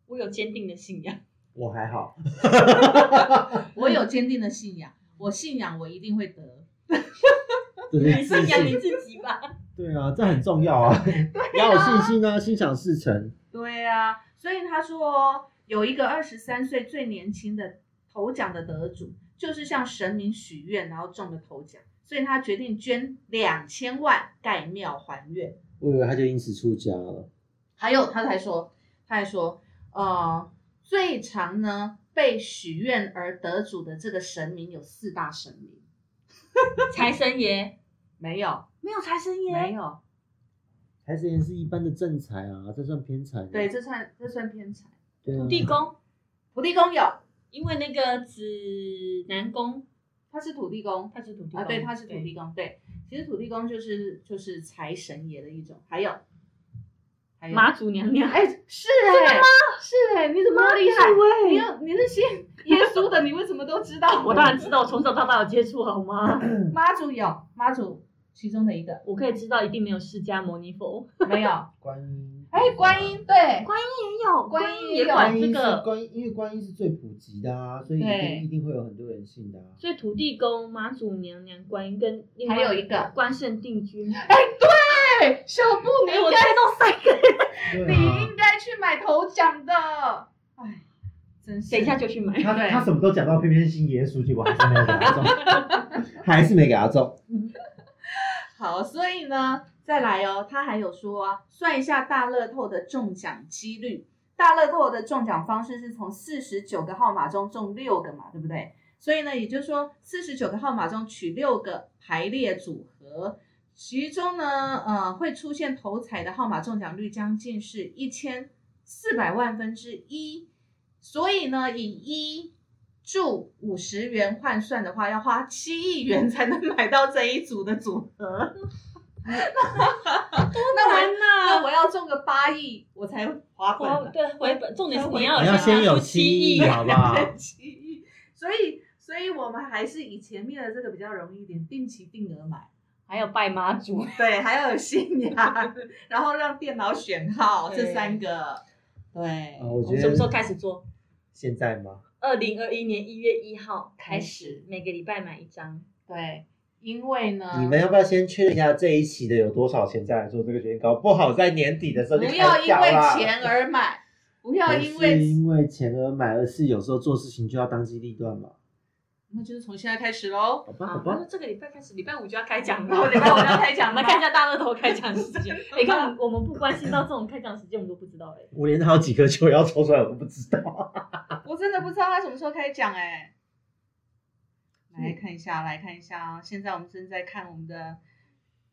[SPEAKER 2] 我有坚定的信仰。
[SPEAKER 4] 我还好，
[SPEAKER 1] 我有坚定的信仰，我信仰我一定会得。
[SPEAKER 4] 就是
[SPEAKER 2] 你。
[SPEAKER 4] 信
[SPEAKER 2] 仰你自己吧。
[SPEAKER 4] 对啊，这很重要 啊，要有信心啊，心想事成。
[SPEAKER 1] 对啊，所以他说有一个二十三岁最年轻的头奖的得主，就是向神明许愿，然后中了头奖，所以他决定捐两千万盖庙还愿。
[SPEAKER 4] 我以为他就因此出家了。
[SPEAKER 1] 还有他还说，他还说，呃，最常呢被许愿而得主的这个神明有四大神明，
[SPEAKER 2] 财神爷
[SPEAKER 1] 没有，
[SPEAKER 2] 没有财神爷
[SPEAKER 1] 没
[SPEAKER 2] 爷，
[SPEAKER 1] 有，
[SPEAKER 4] 财神爷是一般的正财啊，这算偏财吗。
[SPEAKER 1] 对，这算这算偏财。
[SPEAKER 4] 对啊
[SPEAKER 2] 土地公，
[SPEAKER 1] 土地公有，
[SPEAKER 2] 因为那个指南宫
[SPEAKER 1] 他是土地公，
[SPEAKER 2] 他是土地公
[SPEAKER 1] 啊，对，他是土地公，对，其实土地公就是就是财神爷的一种，还有还有
[SPEAKER 2] 妈祖娘娘。
[SPEAKER 1] 哎，是哎、是哎、你怎么那么厉害？你有你是信耶稣的，你为什么都知道？
[SPEAKER 2] 我当然知道，我从小到大有接触，好吗？
[SPEAKER 1] 妈祖有妈祖其中的一个
[SPEAKER 2] 我可以知道，一定没有释迦牟尼佛。
[SPEAKER 1] 没有？
[SPEAKER 4] 观音，
[SPEAKER 1] 哎，观音对，
[SPEAKER 2] 观音也有，
[SPEAKER 1] 观
[SPEAKER 2] 观音也
[SPEAKER 1] 有
[SPEAKER 2] 管这个，
[SPEAKER 4] 观音，因为观音是最普及的啊，所以一定一定会有很多人信的啊。
[SPEAKER 2] 所以土地公、妈祖娘娘、观音跟另外
[SPEAKER 1] 还有一个
[SPEAKER 2] 关圣帝君。
[SPEAKER 1] 哎，对，小布你
[SPEAKER 2] 哎，我
[SPEAKER 1] 应该
[SPEAKER 2] 猜到三个，
[SPEAKER 4] 对
[SPEAKER 1] 你
[SPEAKER 4] 啊
[SPEAKER 1] 应该去买头奖的，哎，真是。
[SPEAKER 2] 等一下就去买。
[SPEAKER 4] 他
[SPEAKER 1] 对
[SPEAKER 4] 他什么都讲到，偏偏信耶稣，结果还是没有给他中，还是没给他中。
[SPEAKER 1] 好，所以呢，再来哦，他还有说、算一下大乐透的中奖几率。大乐透的中奖方式是从四十九个号码中中六个嘛，对不对？所以呢，也就是说，四十九个号码中取六个排列组合，其中呢，呃，会出现头彩的号码中奖率将近是一千四百万分之一。所以呢，以一注五十元换算的话，要花七亿元才能买到这一组的组合。那我
[SPEAKER 2] 难呐！
[SPEAKER 1] 那我要中个八亿，我才划本
[SPEAKER 2] 对回本，重点是你要
[SPEAKER 4] 你要先有七亿
[SPEAKER 2] 亿，
[SPEAKER 4] 好不好？
[SPEAKER 1] 七亿，所以所以我们还是以前面的这个比较容易一点，定期定额买。
[SPEAKER 2] 还有拜妈祖。
[SPEAKER 1] 对，还要有信仰，然后让电脑选号，
[SPEAKER 2] 对
[SPEAKER 1] 这三个。对，
[SPEAKER 4] 啊，我觉
[SPEAKER 2] 得什么时候
[SPEAKER 4] 得
[SPEAKER 2] 开始做？
[SPEAKER 4] 现在吗？
[SPEAKER 2] 二零二一年一月一号开
[SPEAKER 1] 开
[SPEAKER 2] 始
[SPEAKER 1] 始，
[SPEAKER 2] 每个礼拜买一张。
[SPEAKER 1] 对，因为呢，
[SPEAKER 4] 你们要不要先确认一下这一期的有多少钱，再来做这个决定？搞不好在年底的时候就
[SPEAKER 1] 不要因为钱而买，不要因为
[SPEAKER 4] 因为钱而买，而是有时候做事情就要当机立断嘛。
[SPEAKER 1] 那就是从现在开始喽。
[SPEAKER 4] 好吧，好
[SPEAKER 2] 好，
[SPEAKER 4] 吧
[SPEAKER 2] 那，这个礼拜开始，礼拜五就要开奖了。
[SPEAKER 1] 礼拜五要开奖了吗
[SPEAKER 2] 我们看一下大乐透开奖时间。你看，我们不关心到这种开奖时间，我们都不知道哎。
[SPEAKER 4] 我连好几颗球要抽出来我都不知道。
[SPEAKER 1] 我真的不知道他什么时候开奖哎、来看一下，来看一下啊！现在我们正在看我们的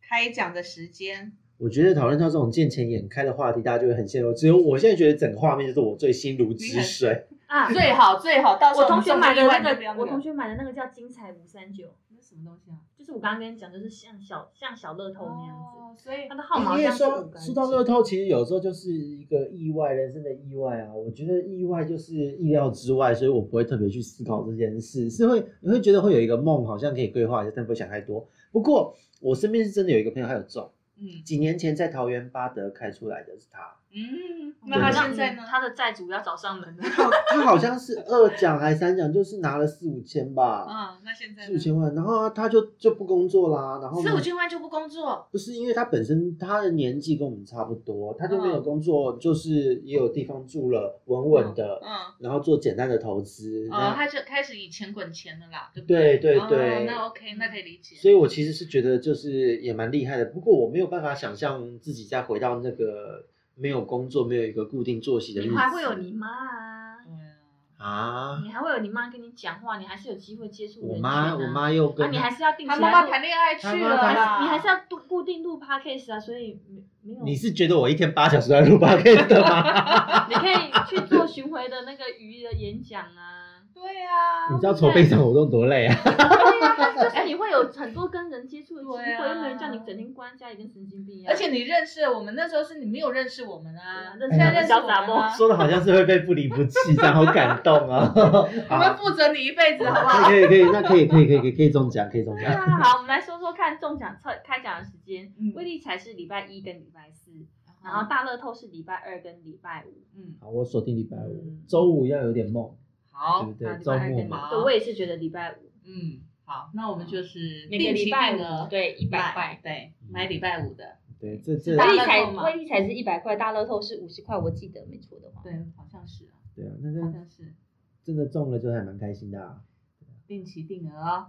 [SPEAKER 1] 开奖的时间。
[SPEAKER 4] 我觉得讨论到这种见钱眼开的话题，大家就会很陷入。只有我现在觉得整个画面就是我最心如止水。
[SPEAKER 2] 啊，
[SPEAKER 1] 最好最好，到时候
[SPEAKER 2] 我同学买的那个，我同学买的那个叫精彩五三九，
[SPEAKER 1] 那什么东西啊？
[SPEAKER 2] 就是我刚刚跟你讲，就是像小像小乐透那样子。
[SPEAKER 1] 哦，所以
[SPEAKER 2] 它的号码好
[SPEAKER 4] 因为说
[SPEAKER 2] 像是五
[SPEAKER 4] 说到乐透，其实有时候就是一个意外，人生的意外啊。我觉得意外就是意料之外，所以我不会特别去思考这件事，是会你会觉得会有一个梦，好像可以规划一下，但不会想太多。不过我身边是真的有一个朋友，他有中，
[SPEAKER 1] 嗯
[SPEAKER 4] 几年前在桃园八德开出来的是他，
[SPEAKER 1] 嗯，
[SPEAKER 2] 哦
[SPEAKER 1] 那他现在呢？
[SPEAKER 2] 他的债主要找上门了。
[SPEAKER 4] 他他好像是二奖还三奖，就是拿了四五千吧，
[SPEAKER 1] 嗯，那现在
[SPEAKER 4] 四五千万，然后他就就不工作啦，然后
[SPEAKER 1] 四五千万就不工作，
[SPEAKER 4] 不是因为他本身他的年纪跟我们差不多，他就没有
[SPEAKER 1] 嗯
[SPEAKER 4] 工作，就是也有地方住了，稳稳的，
[SPEAKER 1] 嗯，
[SPEAKER 4] 然后做简单的投资。
[SPEAKER 1] 哦，
[SPEAKER 4] 那
[SPEAKER 1] 他就开始以钱滚钱了啦，对不
[SPEAKER 4] 对对
[SPEAKER 1] 那 OK，那可以理解。
[SPEAKER 4] 所以我其实是觉得就是也蛮厉害的，不过我没有办法想象自己再回到那个没有工作、没有一个固定作息的日子。
[SPEAKER 2] 你还会有你妈啊，
[SPEAKER 1] 啊，
[SPEAKER 4] 啊？
[SPEAKER 2] 你还会有你妈跟你讲话，你还是有机会接触
[SPEAKER 4] 我妈，
[SPEAKER 2] 啊
[SPEAKER 4] 我妈又
[SPEAKER 2] 啊，
[SPEAKER 4] 跟
[SPEAKER 2] 你还是要定
[SPEAKER 1] 谈恋爱去了
[SPEAKER 2] 你还是要固固定录 podcast 啊，所以没没有。
[SPEAKER 4] 你是觉得我一天八小时在录 p o d 的吗？
[SPEAKER 2] 你可以去做巡回的那个鱼的演讲啊。
[SPEAKER 1] 对啊，
[SPEAKER 4] 你知道筹备场活动多累啊？
[SPEAKER 2] 对呀，就是你会有很多跟人接触的机会，又没有人叫你整天关在家里跟神经病一样。
[SPEAKER 1] 而且你认识我们那时候是你没有认识我们啊，
[SPEAKER 2] 对啊
[SPEAKER 1] 现在认识我们
[SPEAKER 4] 说的好像是会被不离不弃，这样好感动啊！
[SPEAKER 1] 我们负责你一辈子，好不好？
[SPEAKER 4] 可以可以，那可以可以可以可以可以中奖，可以中奖。
[SPEAKER 2] 对啊，好，我们来说说看中奖测开奖的时间
[SPEAKER 1] 嗯。
[SPEAKER 2] 威力彩是礼拜一跟礼拜四，然后大乐透是礼拜二跟礼拜五。
[SPEAKER 1] 嗯，
[SPEAKER 4] 好，我锁定礼拜五
[SPEAKER 2] 嗯，
[SPEAKER 4] 周五要有点梦，
[SPEAKER 1] 好
[SPEAKER 4] 对周末嘛，
[SPEAKER 1] 好
[SPEAKER 2] 对，我也是觉得礼拜五。
[SPEAKER 1] 嗯，好，那我们就是
[SPEAKER 2] 每个
[SPEAKER 1] 定期
[SPEAKER 2] 礼拜
[SPEAKER 1] 定额
[SPEAKER 2] 五对一百
[SPEAKER 1] 买
[SPEAKER 2] 块，
[SPEAKER 1] 对，买礼拜五的，
[SPEAKER 4] 对，这这
[SPEAKER 1] 大
[SPEAKER 2] 威力彩
[SPEAKER 1] 乐透嘛。
[SPEAKER 2] 威力彩是一百块，大乐透是五十块，我记得没错的话。
[SPEAKER 1] 对，好像是啊，
[SPEAKER 4] 对啊，那这
[SPEAKER 1] 好像是。
[SPEAKER 4] 真的中了就还蛮开心的啊。
[SPEAKER 1] 定期定额哦。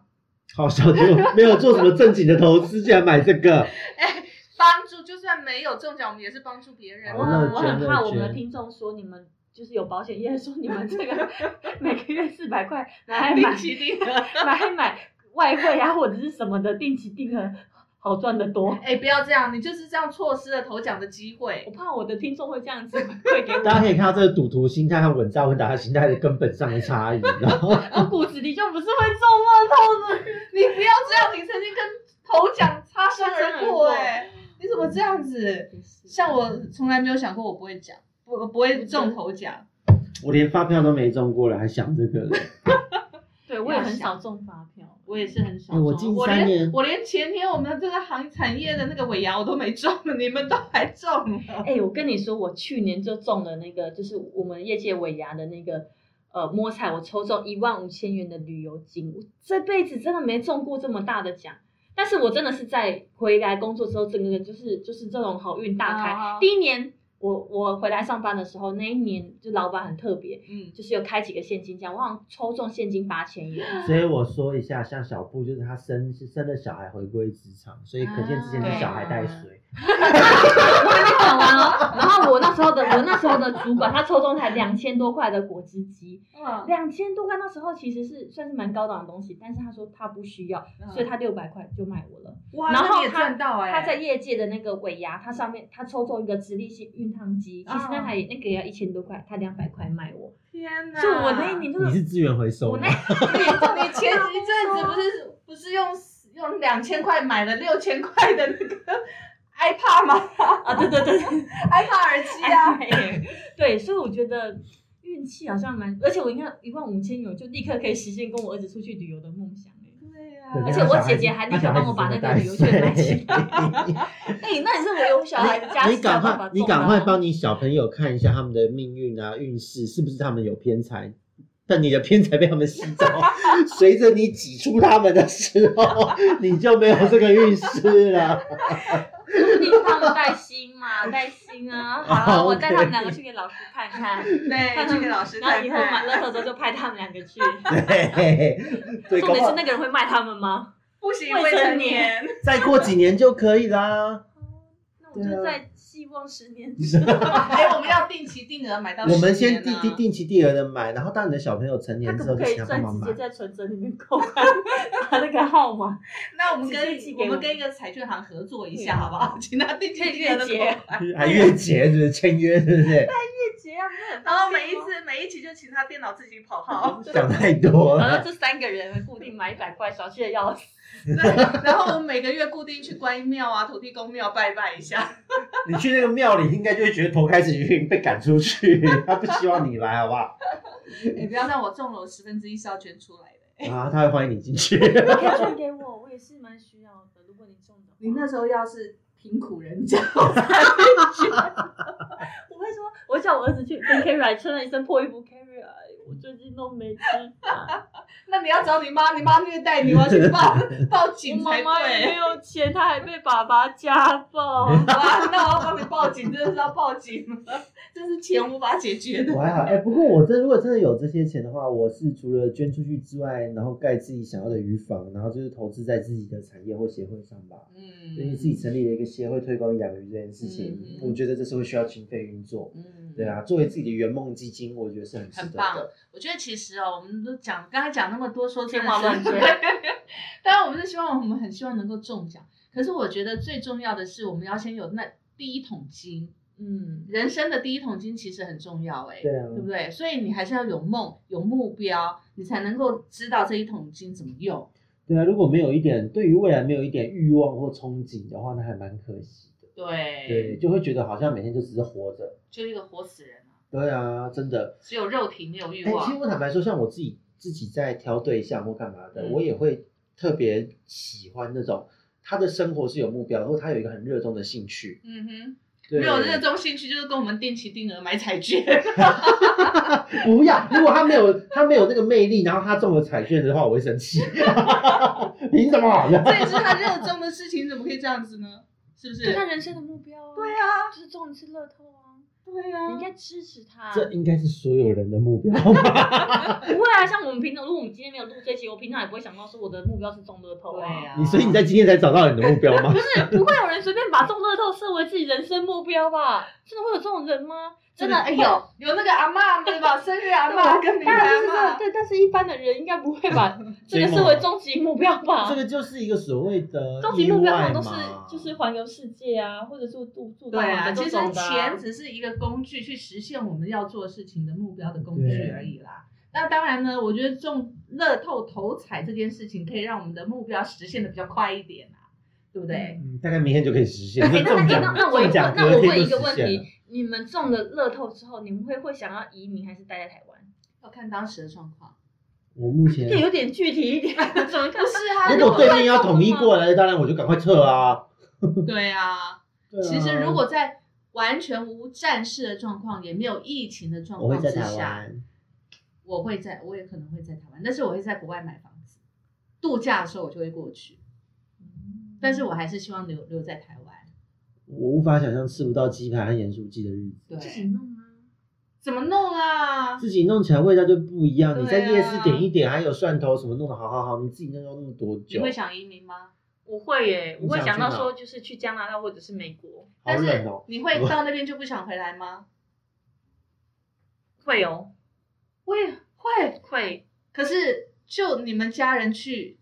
[SPEAKER 4] 好笑，结果没有做什么正经的投资，竟然买这个，
[SPEAKER 1] 哎，帮助就算没有中奖，我们也是帮助别人
[SPEAKER 2] 我
[SPEAKER 1] 啊。
[SPEAKER 2] 我很怕我们的
[SPEAKER 4] 捐
[SPEAKER 2] 听众说你们就是有保险业说你们这个 每个月四百块拿来买
[SPEAKER 1] 定期定额。
[SPEAKER 2] 拿来买外汇啊或者是什么的定期定额好赚的多。
[SPEAKER 1] 哎，不要这样，你就是这样错失了投奖的机会我。
[SPEAKER 2] 怕我的听众会这样子会给我，
[SPEAKER 4] 大家可以看到这个赌徒心态和稳扎稳打的心态的根本上的差异，然后
[SPEAKER 2] 我骨子里就不是会中乐透的。
[SPEAKER 1] 你不要这样，你曾经跟头奖擦身而过，哎，你怎么这样子？像我从来没有想过我不会奖，不不会中头奖。
[SPEAKER 4] 我连发票都没中过了，还想这个嘞。
[SPEAKER 2] 对我也很少中发票，
[SPEAKER 1] 我也是很少中，
[SPEAKER 4] 哎我近
[SPEAKER 1] 我
[SPEAKER 4] 三年
[SPEAKER 1] 连我连前天我们的这个行产业的那个尾牙我都没中，你们都还中了。
[SPEAKER 2] 哎、我跟你说，我去年就中了那个，就是我们业界尾牙的那个呃摸彩，我抽中一万五千元的旅游金，我这辈子真的没中过这么大的奖。但是我真的是在回来工作之后，整个人就是就是这种好运大开。
[SPEAKER 1] 啊
[SPEAKER 2] 第一年我我回来上班的时候，那一年就老板很特别，
[SPEAKER 1] 嗯，
[SPEAKER 2] 就是有开几个现金奖，我好像抽中现金八千元。
[SPEAKER 4] 所以我说一下，像小布就是他生是生了小孩回归职场，所以可见之前是小孩带水。
[SPEAKER 2] 我还没讲完哦。然后我那时候的我那时候的主管，他抽中才两千多块的果汁机，
[SPEAKER 1] 嗯
[SPEAKER 2] 两千多块那时候其实是算是蛮高档的东西，但是他说他不需要，
[SPEAKER 1] 嗯
[SPEAKER 2] 所以他六百块就卖我了。
[SPEAKER 1] 哇，那你也
[SPEAKER 2] 然后他
[SPEAKER 1] 赚到哎，
[SPEAKER 2] 他在业界的那个尾牙，他上面他抽中一个直立式熨烫机，其实那台那个要一千多块，他两百块卖我，
[SPEAKER 1] 天哪！
[SPEAKER 2] 就我那一年就是
[SPEAKER 4] 你是资源回收吗
[SPEAKER 2] 我那？
[SPEAKER 1] 你你前一阵子不是不是用用两千块买了六千块的那个 iPad 吗
[SPEAKER 2] 啊对对对对。
[SPEAKER 1] iPad 耳机啊，
[SPEAKER 2] 对，所以我觉得运气好像蛮，而且我应该一万五千元就立刻可以实现跟我儿子出去旅游的梦想欸
[SPEAKER 1] 对呀
[SPEAKER 2] 而且我姐姐还立刻帮我把那个旅游券买起来。哎、那你是我有小孩的家
[SPEAKER 4] 你赶快，你赶快帮你小朋友看一下他们的命运啊、运势，是不是他们有偏财？但你的偏财被他们吸走，随着你挤出他们的时候，你就没有这个运势了。
[SPEAKER 2] 说不定他们带薪嘛，带薪啊。好，
[SPEAKER 4] 哦
[SPEAKER 2] 我带他们两个去给老师看看，
[SPEAKER 1] 对，
[SPEAKER 2] 看
[SPEAKER 1] 去给老师看
[SPEAKER 2] 然后以后买
[SPEAKER 1] 看。
[SPEAKER 2] 乐透之后就派他们两个去。
[SPEAKER 4] 对，对，
[SPEAKER 2] 重点是那个人会卖他们吗？
[SPEAKER 1] 不行，
[SPEAKER 2] 未
[SPEAKER 1] 未成
[SPEAKER 2] 成年
[SPEAKER 1] 年。
[SPEAKER 4] 再过几年就可以啦。
[SPEAKER 2] 那我
[SPEAKER 4] 对啊
[SPEAKER 2] 就在希望十年 之后。
[SPEAKER 1] 哎，我们要定期定额买到10年啊。
[SPEAKER 4] 我们先定定定期定额的买，然后当你的小朋友成年之后，就
[SPEAKER 2] 可不可以
[SPEAKER 4] 请他帮忙买
[SPEAKER 2] 在直接。在存折里面扣款，把那个号码？
[SPEAKER 1] 那我们跟我们跟一个彩券行合作一下，好不好？请他定期定额的
[SPEAKER 2] 月结
[SPEAKER 1] 扣款。
[SPEAKER 4] 还月结就是签约对不是？
[SPEAKER 2] 结啊，不是很
[SPEAKER 1] 然后每一次每一期就请他电脑自己跑号，
[SPEAKER 4] 想太多了。
[SPEAKER 2] 然后这三个人固定买一百块，小气的要死。
[SPEAKER 1] 对，然后我们每个月固定去观音庙啊、土地公庙拜拜一下。
[SPEAKER 4] 你去那个庙里，应该就会觉得头开始晕，被赶出去。他不希望你来，好不好？
[SPEAKER 1] 你不要让我中了，我十分之一是要捐出来的。
[SPEAKER 4] 啊，他会欢迎你进去。
[SPEAKER 2] 你可以捐给我，我也是蛮需要的。如果你中的，
[SPEAKER 1] 你那时候要是贫苦人家，
[SPEAKER 2] 我会说，我叫我儿子去跟 Carrie 来穿了一身破衣服哎我最近都没吃饭，
[SPEAKER 1] 那你要找你妈，你妈虐待你，我要去报 报警才
[SPEAKER 2] 妈妈也没。有钱，她还被爸爸家暴。
[SPEAKER 1] 哇，那我要帮你报警，真的是要报警了，这是钱无法解决的。
[SPEAKER 4] 我还好，哎、不过我真如果真的有这些钱的话，我是除了捐出去之外，然后盖自己想要的鱼房，然后就是投资在自己的产业或协会上吧。
[SPEAKER 1] 嗯
[SPEAKER 4] 最近自己成立了一个协会推广养鱼这件事情，
[SPEAKER 1] 嗯
[SPEAKER 4] 我觉得这是会需要经费运作。
[SPEAKER 1] 嗯
[SPEAKER 4] 对啊，作为自己的圆梦基金，我觉得是很值得
[SPEAKER 1] 很棒
[SPEAKER 4] 的。
[SPEAKER 1] 我觉得其实哦，我们都讲刚才讲那么多，说真的
[SPEAKER 2] 天花乱坠
[SPEAKER 1] 当然我们是希望我们很希望能够中奖，可是我觉得最重要的是我们要先有那第一桶金，
[SPEAKER 2] 嗯，
[SPEAKER 1] 人生的第一桶金其实很重要哎、
[SPEAKER 4] 对啊，
[SPEAKER 1] 对不对？所以你还是要有梦、有目标，你才能够知道这一桶金怎么用。
[SPEAKER 4] 对啊，如果没有一点对于未来没有一点欲望或憧憬的话，那还蛮可惜的。
[SPEAKER 1] 对，
[SPEAKER 4] 对，就会觉得好像每天就只是活着。
[SPEAKER 1] 就一个活死人啊，
[SPEAKER 4] 对啊，真的。
[SPEAKER 1] 只有肉体没有欲
[SPEAKER 4] 哎、其实。我坦白说，像我自己自己在挑对象或干嘛的，
[SPEAKER 1] 嗯
[SPEAKER 4] 我也会特别喜欢那种他的生活是有目标，或他有一个很热衷的兴趣。
[SPEAKER 1] 嗯哼，
[SPEAKER 4] 对
[SPEAKER 1] 没有热衷兴趣，就是跟我们定期定额买彩券。
[SPEAKER 4] 不要，如果他没有他没有那个魅力，然后他中了彩券的话，我会生气。凭什么？
[SPEAKER 1] 这也是他热衷的事情，怎么可以这样子呢？是不是？
[SPEAKER 2] 就他人生的目标啊。
[SPEAKER 1] 对啊，
[SPEAKER 2] 就是中一次乐透啊，
[SPEAKER 1] 对啊
[SPEAKER 2] 你应该支持他。
[SPEAKER 4] 这应该是所有人的目标吧？
[SPEAKER 2] 不会啊，像我们平常，如果我们今天没有录这期，我平常也不会想到说我的目标是中乐透
[SPEAKER 1] 对
[SPEAKER 2] 啊。
[SPEAKER 1] 啊，
[SPEAKER 4] 你所以你在今天才找到你的目标吗？
[SPEAKER 2] 不是，不会有人随便把中乐透设为自己人生目标吧？真的会有这种人吗？
[SPEAKER 1] 真的哎有有那个阿嬷对吧？生日阿嬷跟名
[SPEAKER 2] 当
[SPEAKER 1] 牌
[SPEAKER 2] 然是这样，
[SPEAKER 1] 阿嬷。
[SPEAKER 2] 对，但是一般的人应该不会把 这个视为终极目标吧
[SPEAKER 4] 这？个就是一个所谓的
[SPEAKER 2] 终极目标通常都是就是环游世界啊，或者是住住到
[SPEAKER 1] 对啊，其实钱只是一个工具，去实现我们要做事情的目标的工具而已啦。那当然呢，我觉得中乐透头彩这件事情，可以让我们的目标实现的比较快一点啊，对不对？
[SPEAKER 4] 嗯，大概明天就可以实现。
[SPEAKER 2] 哎，那那那那我那我问一个问题
[SPEAKER 4] 了。，
[SPEAKER 2] 你们中了乐透之后，你们会会想要移民还是待在台湾？
[SPEAKER 1] 要看当时的状况。
[SPEAKER 4] 我目前
[SPEAKER 2] 这有点具体一点，怎么看？
[SPEAKER 1] 不是啊，
[SPEAKER 4] 如果对面要统一过来，当然我就赶快撤啊。
[SPEAKER 1] 对啊，其实如果在完全无战事的状况，也没有疫情的状
[SPEAKER 4] 我会在
[SPEAKER 1] 况之下，我会在，我也可能会在台湾，但是我会在国外买房子，度假的时候我就会过去，但是我还是希望留留在台湾。
[SPEAKER 4] 我无法想象吃不到鸡排和盐酥鸡的日子。
[SPEAKER 2] 自己
[SPEAKER 1] 对，
[SPEAKER 2] 弄啊。
[SPEAKER 1] 怎么弄啊？
[SPEAKER 4] 自己弄起来味道就不一样。
[SPEAKER 1] 啊
[SPEAKER 4] 你在夜市点一点，还有蒜头什么弄的好好好，你自己弄要弄多久？
[SPEAKER 1] 你会想移民吗？
[SPEAKER 2] 我会耶，我会想到说就是去加拿大或者是美国，
[SPEAKER 4] 好
[SPEAKER 1] 但是
[SPEAKER 4] 冷哦。
[SPEAKER 1] 你会 到那边就不想回来吗？
[SPEAKER 2] 会哦，
[SPEAKER 1] 我也会，
[SPEAKER 2] 会，
[SPEAKER 1] 可是就你们家人去，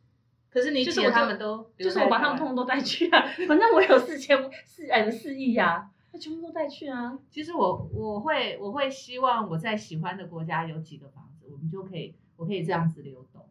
[SPEAKER 1] 可是你姐
[SPEAKER 2] 就是我
[SPEAKER 1] 他们都
[SPEAKER 2] 就是我把他们通通都带去啊，反正我有四千四哎四亿呀，那全部都带去啊。
[SPEAKER 1] 其实我我会我会希望我在喜欢的国家有几个房子，我们就可以我可以这样子流动。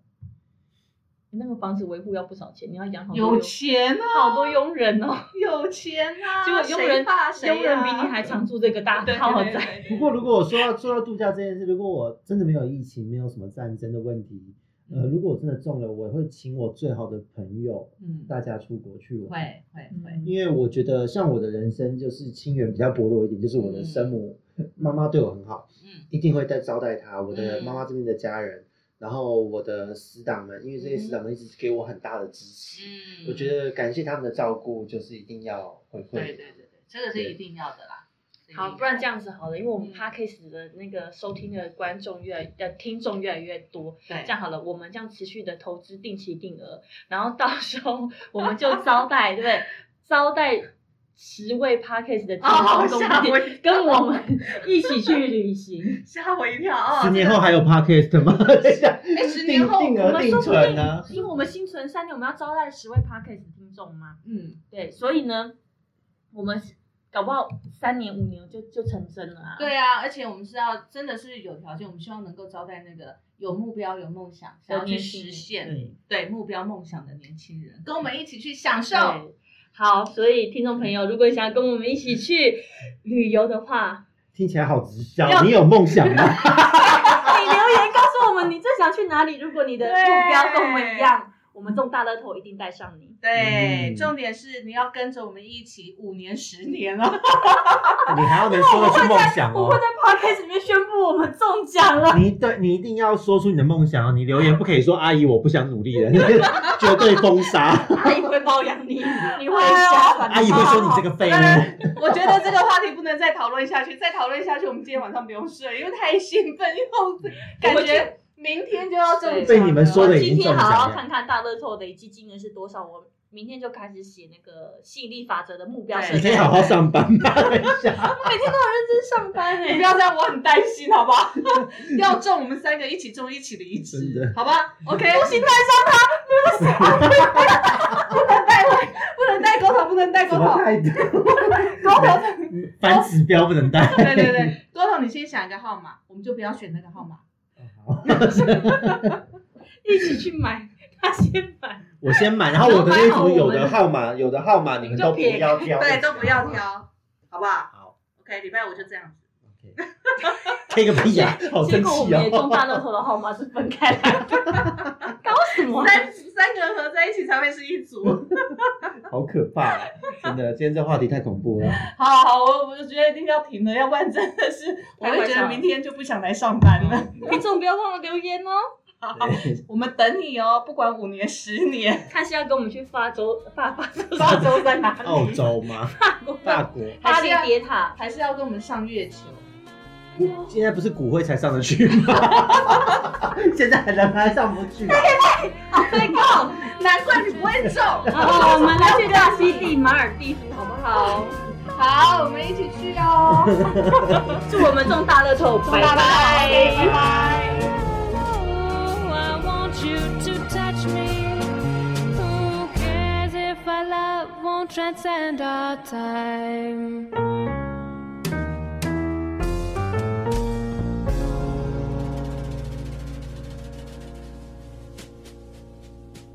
[SPEAKER 2] 那个房子维护要不少钱，你要养好多
[SPEAKER 1] 有
[SPEAKER 2] 佣
[SPEAKER 1] 钱啊，
[SPEAKER 2] 好多佣人哦，
[SPEAKER 1] 有钱啊，
[SPEAKER 2] 结果佣人
[SPEAKER 1] 谁怕谁啊
[SPEAKER 2] 佣人比你还常住这个大
[SPEAKER 1] 对
[SPEAKER 2] 豪宅。
[SPEAKER 4] 不过，如果我说到说到度假这件事，如果我真的没有疫情，没有什么战争的问题，呃，如果我真的中了，我会请我最好的朋友，
[SPEAKER 1] 嗯，
[SPEAKER 4] 大家出国去玩。
[SPEAKER 1] 会会会，
[SPEAKER 4] 因为我觉得像我的人生就是亲缘比较薄弱一点，就是我的生母、妈妈对我很好，
[SPEAKER 1] 嗯
[SPEAKER 4] 一定会再招待她。我的
[SPEAKER 1] 嗯
[SPEAKER 4] 妈妈这边的家人，然后我的死党们，因为这些死党们一直给我很大的支持，
[SPEAKER 1] 嗯
[SPEAKER 4] 我觉得感谢他们的照顾，就是一定要回馈。
[SPEAKER 1] 对对对对，这个是一定要的啦。
[SPEAKER 2] 好，不然这样子好了，因为我们
[SPEAKER 1] 嗯
[SPEAKER 2] podcast 的那个收听的观众越来呃听众越来越多，
[SPEAKER 1] 对
[SPEAKER 2] 这样好了，我们这样持续的投资定期定额，然后到时候我们就招待，对不对？招待十位 podcast 的听
[SPEAKER 1] 哦
[SPEAKER 2] 众跟跟我们一起去旅行。
[SPEAKER 1] 吓我一跳哦！
[SPEAKER 4] 十年后还有 podcast 吗？
[SPEAKER 1] 十年后
[SPEAKER 2] 我
[SPEAKER 4] 额定
[SPEAKER 2] 们说不定
[SPEAKER 4] 存呢？，
[SPEAKER 2] 因为我们新存三年，我们要招待十位 podcast 听众嘛，
[SPEAKER 1] 嗯，
[SPEAKER 2] 对，所以呢，我们搞不好三年五年就就成真了啊。
[SPEAKER 1] 对啊，而且我们是要真的是有条件，我们希望能够招待那个有目标、有梦想、想要去实现
[SPEAKER 4] 对
[SPEAKER 1] 对目标、梦想的年轻人，跟我们一起去享受。
[SPEAKER 2] 好，所以听众朋友，如果想要跟我们一起去旅游的话，
[SPEAKER 4] 听起来好直销。你有梦想吗？
[SPEAKER 2] 你留言告诉我们你最想去哪里。如果你的目标跟我们一样，我们中大乐透一定带上你。
[SPEAKER 1] 对，
[SPEAKER 4] 嗯
[SPEAKER 1] 重点是你要跟着我们一起五年、十年了。
[SPEAKER 4] 你还要能说得出梦想哦。
[SPEAKER 2] 我会在 podcast 里面宣布我们中奖了。
[SPEAKER 4] 你对，你一定要说出你的梦想哦。你留言不可以说阿姨我不想努力了，绝对封杀。
[SPEAKER 2] 阿姨会包养你，你会下凡。
[SPEAKER 4] 阿姨会说你这个废物。
[SPEAKER 1] 我觉得这个话题不能再讨论下去，再讨论下去，我们今天晚上不用睡，因为太兴奋，因为我感觉明天就要中奖了
[SPEAKER 4] 被你们说的已经
[SPEAKER 2] 今天好
[SPEAKER 4] 中奖了
[SPEAKER 2] 好看看大乐透累积金额是多少，我明天就开始写那个吸引力法则的目标设定。
[SPEAKER 4] 你可以好好上班吧？等一下，
[SPEAKER 2] 每天都很认真上班 哎、
[SPEAKER 1] 你不要这样，我很担心，好不好？要中，我们三个一起中，一起离职，好吧？OK，不行，带上他，不能带回，不能带 狗头，不能带狗头，
[SPEAKER 4] 什么态度？
[SPEAKER 1] 狗头。
[SPEAKER 4] 反指标不能带。
[SPEAKER 1] 对对对，狗头，你先想一个号码，我们就不要选那个号码。
[SPEAKER 2] 一起去买，他先买。
[SPEAKER 4] 我先买，然后我的衣服有的号码，有的号码你们都不要挑。
[SPEAKER 1] 对，都不要。挑，好不好
[SPEAKER 4] 好
[SPEAKER 1] ？OK，礼拜五就这样子。
[SPEAKER 4] K 个屁呀！好生
[SPEAKER 2] 结果我
[SPEAKER 4] 气
[SPEAKER 2] 们也中
[SPEAKER 4] 哦。
[SPEAKER 2] 大乐透的号码是分开来的，搞什么啊？
[SPEAKER 1] 三三个人合在一起才会是一组。
[SPEAKER 4] 好可怕。真的，今天这话题太恐怖了。
[SPEAKER 1] 好好好，我我就觉得一定要停了，要不然真的是我会觉得明天就不想来上班了。
[SPEAKER 2] 听众不要忘了留言哦，好
[SPEAKER 1] 我们等你哦，不管五年十年，
[SPEAKER 2] 看是要跟我们去发州发发州
[SPEAKER 1] 澳洲在哪里？
[SPEAKER 4] 澳洲吗？
[SPEAKER 2] 法国
[SPEAKER 4] 法国？
[SPEAKER 2] 还是铁塔？
[SPEAKER 1] 还是要跟我们上月球？
[SPEAKER 4] 古现在不是骨灰才上得去吗？现在人还上不去。
[SPEAKER 2] 对够。
[SPEAKER 1] 难怪你不会中。
[SPEAKER 2] 好，我们来去大溪地马尔地夫，好不好？
[SPEAKER 1] 好，我们一起去哦。
[SPEAKER 2] 祝我们中大乐透，拜
[SPEAKER 1] 拜。
[SPEAKER 3] Oh, transcend our time?